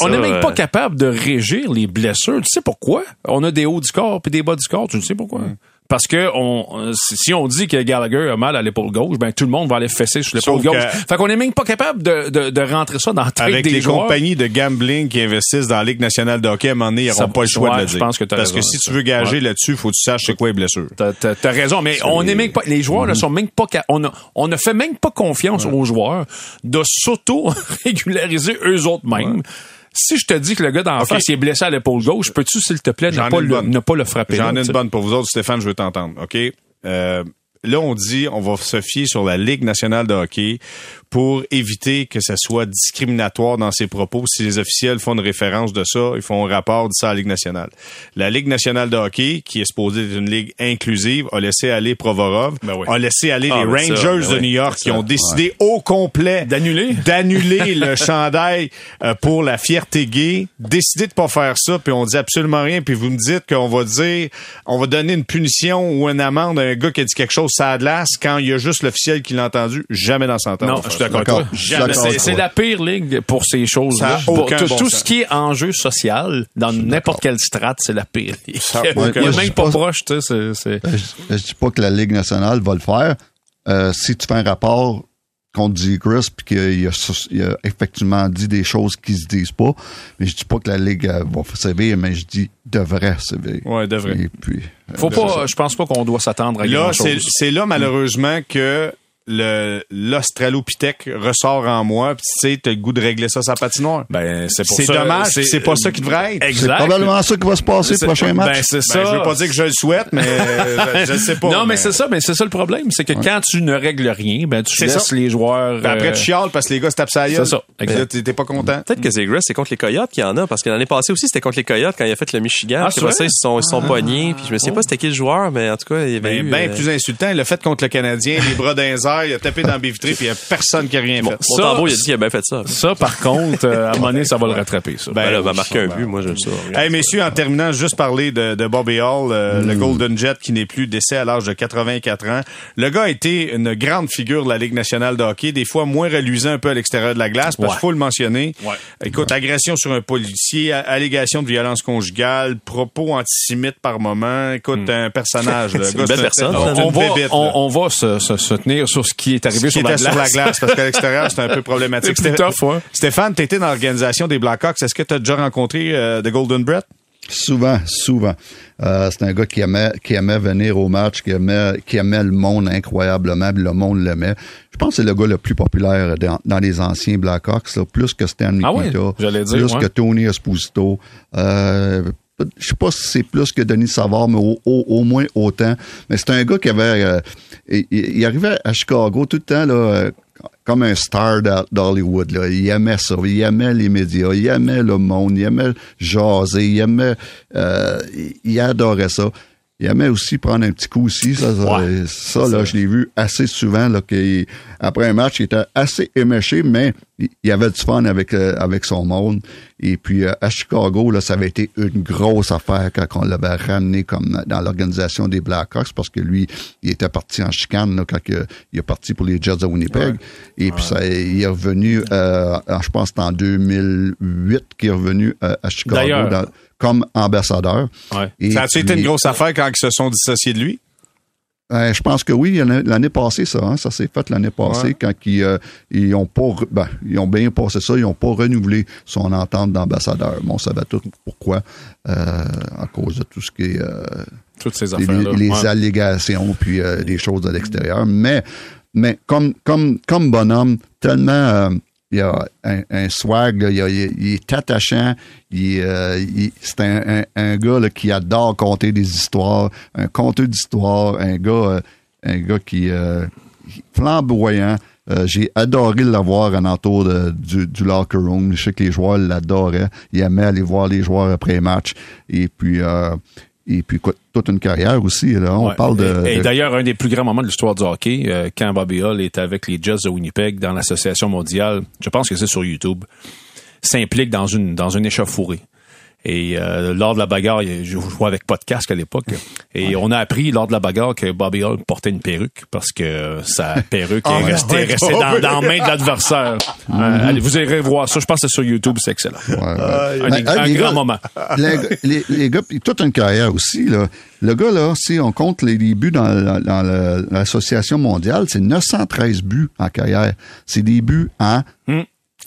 on n'est même euh, pas capable de régir les blessures. Tu sais pourquoi? On a des hauts du corps puis des bas du corps. Tu sais pourquoi? Parce que on, si on dit que Gallagher a mal à l'épaule gauche, ben tout le monde va aller fesser sur l'épaule gauche. que- Fait qu'on est même pas capable de, de, de rentrer ça dans la tête Avec des les joueurs. compagnies de gambling qui investissent dans la Ligue nationale de hockey, à un moment donné, ils n'auront pas le choix ouais, de le dire. Parce raison, que si tu veux gager Ouais. là-dessus, il faut que tu saches c'est quoi les blessures. T'as, t'as- t'as raison, mais on n'est même pas, les joueurs ne sont même pas, on a, on ne fait même pas confiance aux joueurs de s'auto-régulariser eux autres mêmes. Si je te dis que le gars d'en face il est blessé à l'épaule gauche, peux-tu, s'il te plaît, ne pas, le, ne pas le frapper? J'en ai une bonne pour vous autres, Stéphane, je veux t'entendre. OK? Euh, là, on dit, on va se fier sur la Ligue nationale de hockey pour éviter que ça soit discriminatoire dans ses propos. Si les officiels font une référence de ça, ils font un rapport de ça à la Ligue nationale. La Ligue nationale de hockey, qui est supposée être une ligue inclusive, a laissé aller Provorov, Ben oui. a laissé aller Ah, les ça, Rangers ben de oui, New York, qui ont décidé au complet D'annuler? d'annuler le chandail euh, pour la fierté gay, décider de pas faire ça, puis on dit absolument rien, puis vous me dites qu'on va dire, on va donner une punition ou une amende à un gars qui a dit quelque chose ça quand il y a juste l'officiel qui l'a entendu, jamais dans son temps. Non, je suis d'accord avec D'accord. toi. Je suis Jamais. d'accord C'est, la pire ligue pour ces choses-là. Tout, bon tout sens. ce qui est enjeu social, dans n'importe quelle strate, c'est la pire ligue. Ça a Il y a aucun même pas proche, tu sais, c'est, Ben, Je, je dis pas que la Ligue nationale va le faire. Euh, si tu fais un rapport contre dit Chris puis qu'il a, sus- il a effectivement dit des choses qui se disent pas, mais je dis pas que la Ligue euh, va sévir, mais je dis devrait sévir. Ouais, devrait. Et puis, euh, Faut pas, je pense pas qu'on doit s'attendre à Là, grand chose. c'est là malheureusement que le l'Australopithèque ressort en moi, puis tu sais, t'as le goût de régler ça sa patinoire. Ben, c'est pour C'est ça. dommage, c'est pas ça qui devrait être. c'est probablement ça qui va se passer le C'est- prochain match. Ben, c'est Ben, ça. je veux pas dire que je le souhaite, mais euh, je, je sais pas. non, mais, c'est ça, mais c'est ça le problème, c'est que quand tu ne règles rien, ben tu C'est laisses ça. les joueurs. Puis après, euh, tu chiales parce que les gars se tapent gueule. C'est ça, Puis exact. Là, t'es pas content. Peut-être que Zegras, c'est contre les Coyotes qu'il y en a, parce que l'année passée aussi, c'était contre les Coyotes quand il a fait le Michigan. Ah, ça, ils sont, ils sont pognés, puis je me souviens pas c'était qui le joueur, mais en tout cas, il y avait Ben, ben euh, plus insultant. Il l'a fait contre le Canadien, les bras dans il a tapé dans la baie vitrée, puis il y a personne qui a rien fait. mon Ça, tambour, il a dit qu'il a bien fait ça. Ça, par contre, euh, à un moment donné, ça va le rattraper, ça. Ben, là, va marquer un ben, but, moi, j'aime ça. Hey, messieurs, en terminant, juste parler de, de Bobby Hall, euh, le Golden Jet qui n'est plus décès à l'âge de 84 ans. Le gars a été une grande figure de la Ligue nationale de hockey, des fois moins reluisant un peu à l'extérieur de la glace, parce qu'il Ouais. faut le mentionner. Ouais. Écoute, agression sur un policier, allégation de violence conjugale, propos antisémites par moment. Écoute, un personnage. le C'est gars, une belle personne, on, une va, bébite, on, là. on va se, se, se tenir sur ce qui est arrivé sur la, était glace. sur la glace, parce qu'à l'extérieur, c'est un peu problématique. Sté- tough, ouais. Stéphane, t'étais dans l'organisation des Blackhawks. Est-ce que tu as déjà rencontré euh, The Golden Brett? Souvent, souvent. Euh, c'est un gars qui aimait, qui aimait venir au match, qui aimait, qui aimait le monde incroyablement, puis le monde l'aimait. Je pense que c'est le gars le plus populaire dans, dans les anciens Blackhawks, là, plus que Stanley Ah oui, dire, plus ouais. que Tony Esposito. Euh, je sais pas si c'est plus que Denis Savard, mais au, au- moins autant. Mais c'est un gars qui avait... euh, il, arrivait à Chicago tout le temps, là, euh, comme un star d'Ho- d'Hollywood. Là. Il aimait ça. Il aimait les médias. Il aimait le monde. Il aimait jaser. Il aimait... euh, il adorait ça. Il aimait aussi prendre un petit coup aussi. Ça, ça, Ouais. ça, là, je l'ai vu assez souvent. Là, après un match, il était assez éméché, mais il, il avait du fun avec, euh, avec son monde. Et puis euh, à Chicago, là, ça avait été une grosse affaire quand on l'avait ramené comme dans l'organisation des Blackhawks parce que lui, il était parti en chicane là, quand il, il est parti pour les Jets de Winnipeg. Et puis ça, il est revenu, euh, je pense en 2008 qu'il est revenu euh, à Chicago D'ailleurs. Comme ambassadeur. Ouais. Et Ça a-tu été une grosse affaire quand ils se sont dissociés de lui? euh, je pense que oui, a- l'année passée, ça, hein, ça s'est fait l'année passée Ouais. quand ils, euh, ils ont pas, ben, ils ont bien passé ça, ils ont pas renouvelé son entente d'ambassadeur. Bon, on savait tout pourquoi, euh, à cause de tout ce qui est euh, Toutes ces les, affaires-là. les Ouais. allégations puis des choses de l'extérieur. Mais, mais comme, comme, comme bonhomme, tellement il a un, swag, il, est attachant, euh, c'est un, gars qui adore conter des histoires, un conteur d'histoires, un gars, euh, un gars qui euh, flamboyant. Euh, j'ai adoré l'avoir en entour de- du, du locker room. Je sais que les joueurs l'adoraient. Il aimait aller voir les joueurs après match. Et puis, et puis quoi, toute une carrière aussi. Là. On Ouais. parle de. Et, d'ailleurs, un des plus grands moments de l'histoire du hockey, euh, quand Bobby Hull est avec les Jets de Winnipeg dans l'association mondiale, je pense que c'est sur YouTube, s'implique dans une dans une échauffourée. Et euh, lors de la bagarre, je jouais avec pas de casque à l'époque. Et on a appris lors de la bagarre que Bobby Hull portait une perruque parce que sa perruque Ah, est restée, restée dans, dans la main de l'adversaire. Euh, allez, vous irez voir ça. Je pense que c'est sur YouTube, c'est excellent. Ouais, ouais. Un, Ben, un les grand gars- moment. les, les, les gars, toute une carrière aussi. Là. Le gars, là, si on compte les débuts dans, la- dans la- l'association mondiale, c'est 913 buts en carrière. C'est des buts en...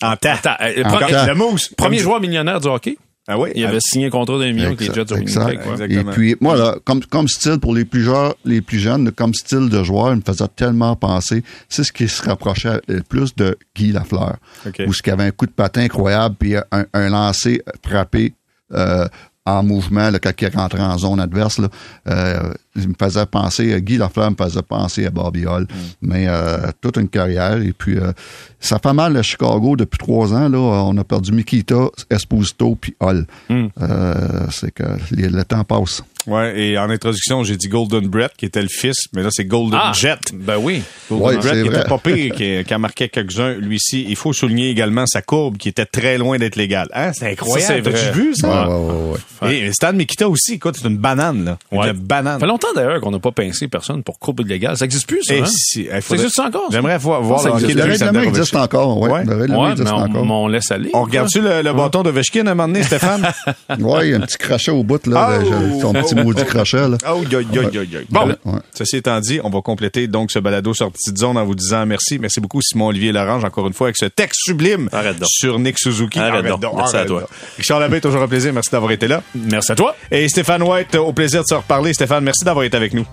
En temps. Euh, En temps. Le mousse. Premier joueur millionnaire du hockey? Ah oui? Il avait signé un contrat d'un million avec les Jets de Exact. Et puis, moi, là, comme, comme style pour les plus, joueurs, les plus jeunes, comme style de joueur, il me faisait tellement penser. C'est ce qui se rapprochait le plus de Guy Lafleur. OK. Où ce qui avait un coup de patin incroyable, puis un, un lancer frappé euh, en mouvement là, quand il rentrait en zone adverse. Là, euh, me faisait penser, euh, Guy Lafleur me faisait penser à Bobby Hall. Mais euh, toute une carrière. Et puis, euh, ça fait mal à Chicago depuis trois ans. Là, on a perdu Mikita, Esposito, puis Hall. Euh, c'est que les- le temps passe. Ouais, et en introduction, j'ai dit Golden Brett, qui était le fils, mais là, c'est Golden Ah, Jet. ben oui. Golden Ouais, Brett, qui vrai. était pas pire, qui, qui a marqué quelques-uns, lui ci Il faut souligner également sa courbe, qui était très loin d'être légale. Hein? C'est incroyable. Ça, c'est vrai. Vu, ça? Ouais, ouais, ouais, ouais. Et Stan Mikita aussi, écoute, c'est une banane, là. Ouais. Une banane. Ça fait longtemps d'ailleurs qu'on n'a pas pincé personne pour coupe illégale. Ça existe plus, ça. Et hein? si, il Ça existe encore? J'aimerais voir, voir Ça le hockey existe. de Le Alexander règlement existe encore, ouais. Ouais. Le règlement Ouais, mais existe on, encore. mais on laisse aller. On regarde-tu le, le bâton d'Ovechkin à un moment donné, Stéphane? Ouais, il y a un petit crochet au bout, là. Oh! de- son petit maudit crochet, là. Oh, yo, yo, yo, yo. Bon, ceci étant dit, on va compléter donc ce balado sortie de zone en vous disant merci. Merci beaucoup Simon-Olivier Larange, encore une fois, avec ce texte sublime sur Nick Suzuki. Arrête donc. Merci à toi. Richard Labbé, toujours un plaisir. Merci d'avoir été là. Merci à toi. Et Stéphane White, au plaisir de se reparler. Stéphane, merci d'avoir été avec nous.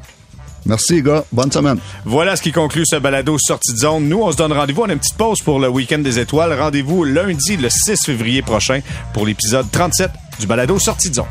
Merci, gars. Bonne semaine. Voilà ce qui conclut ce balado sortie de zone. Nous, on se donne rendez-vous. On a une petite pause pour le week-end des étoiles. Rendez-vous lundi, le 6 février prochain, pour l'épisode 37 du balado sortie de zone.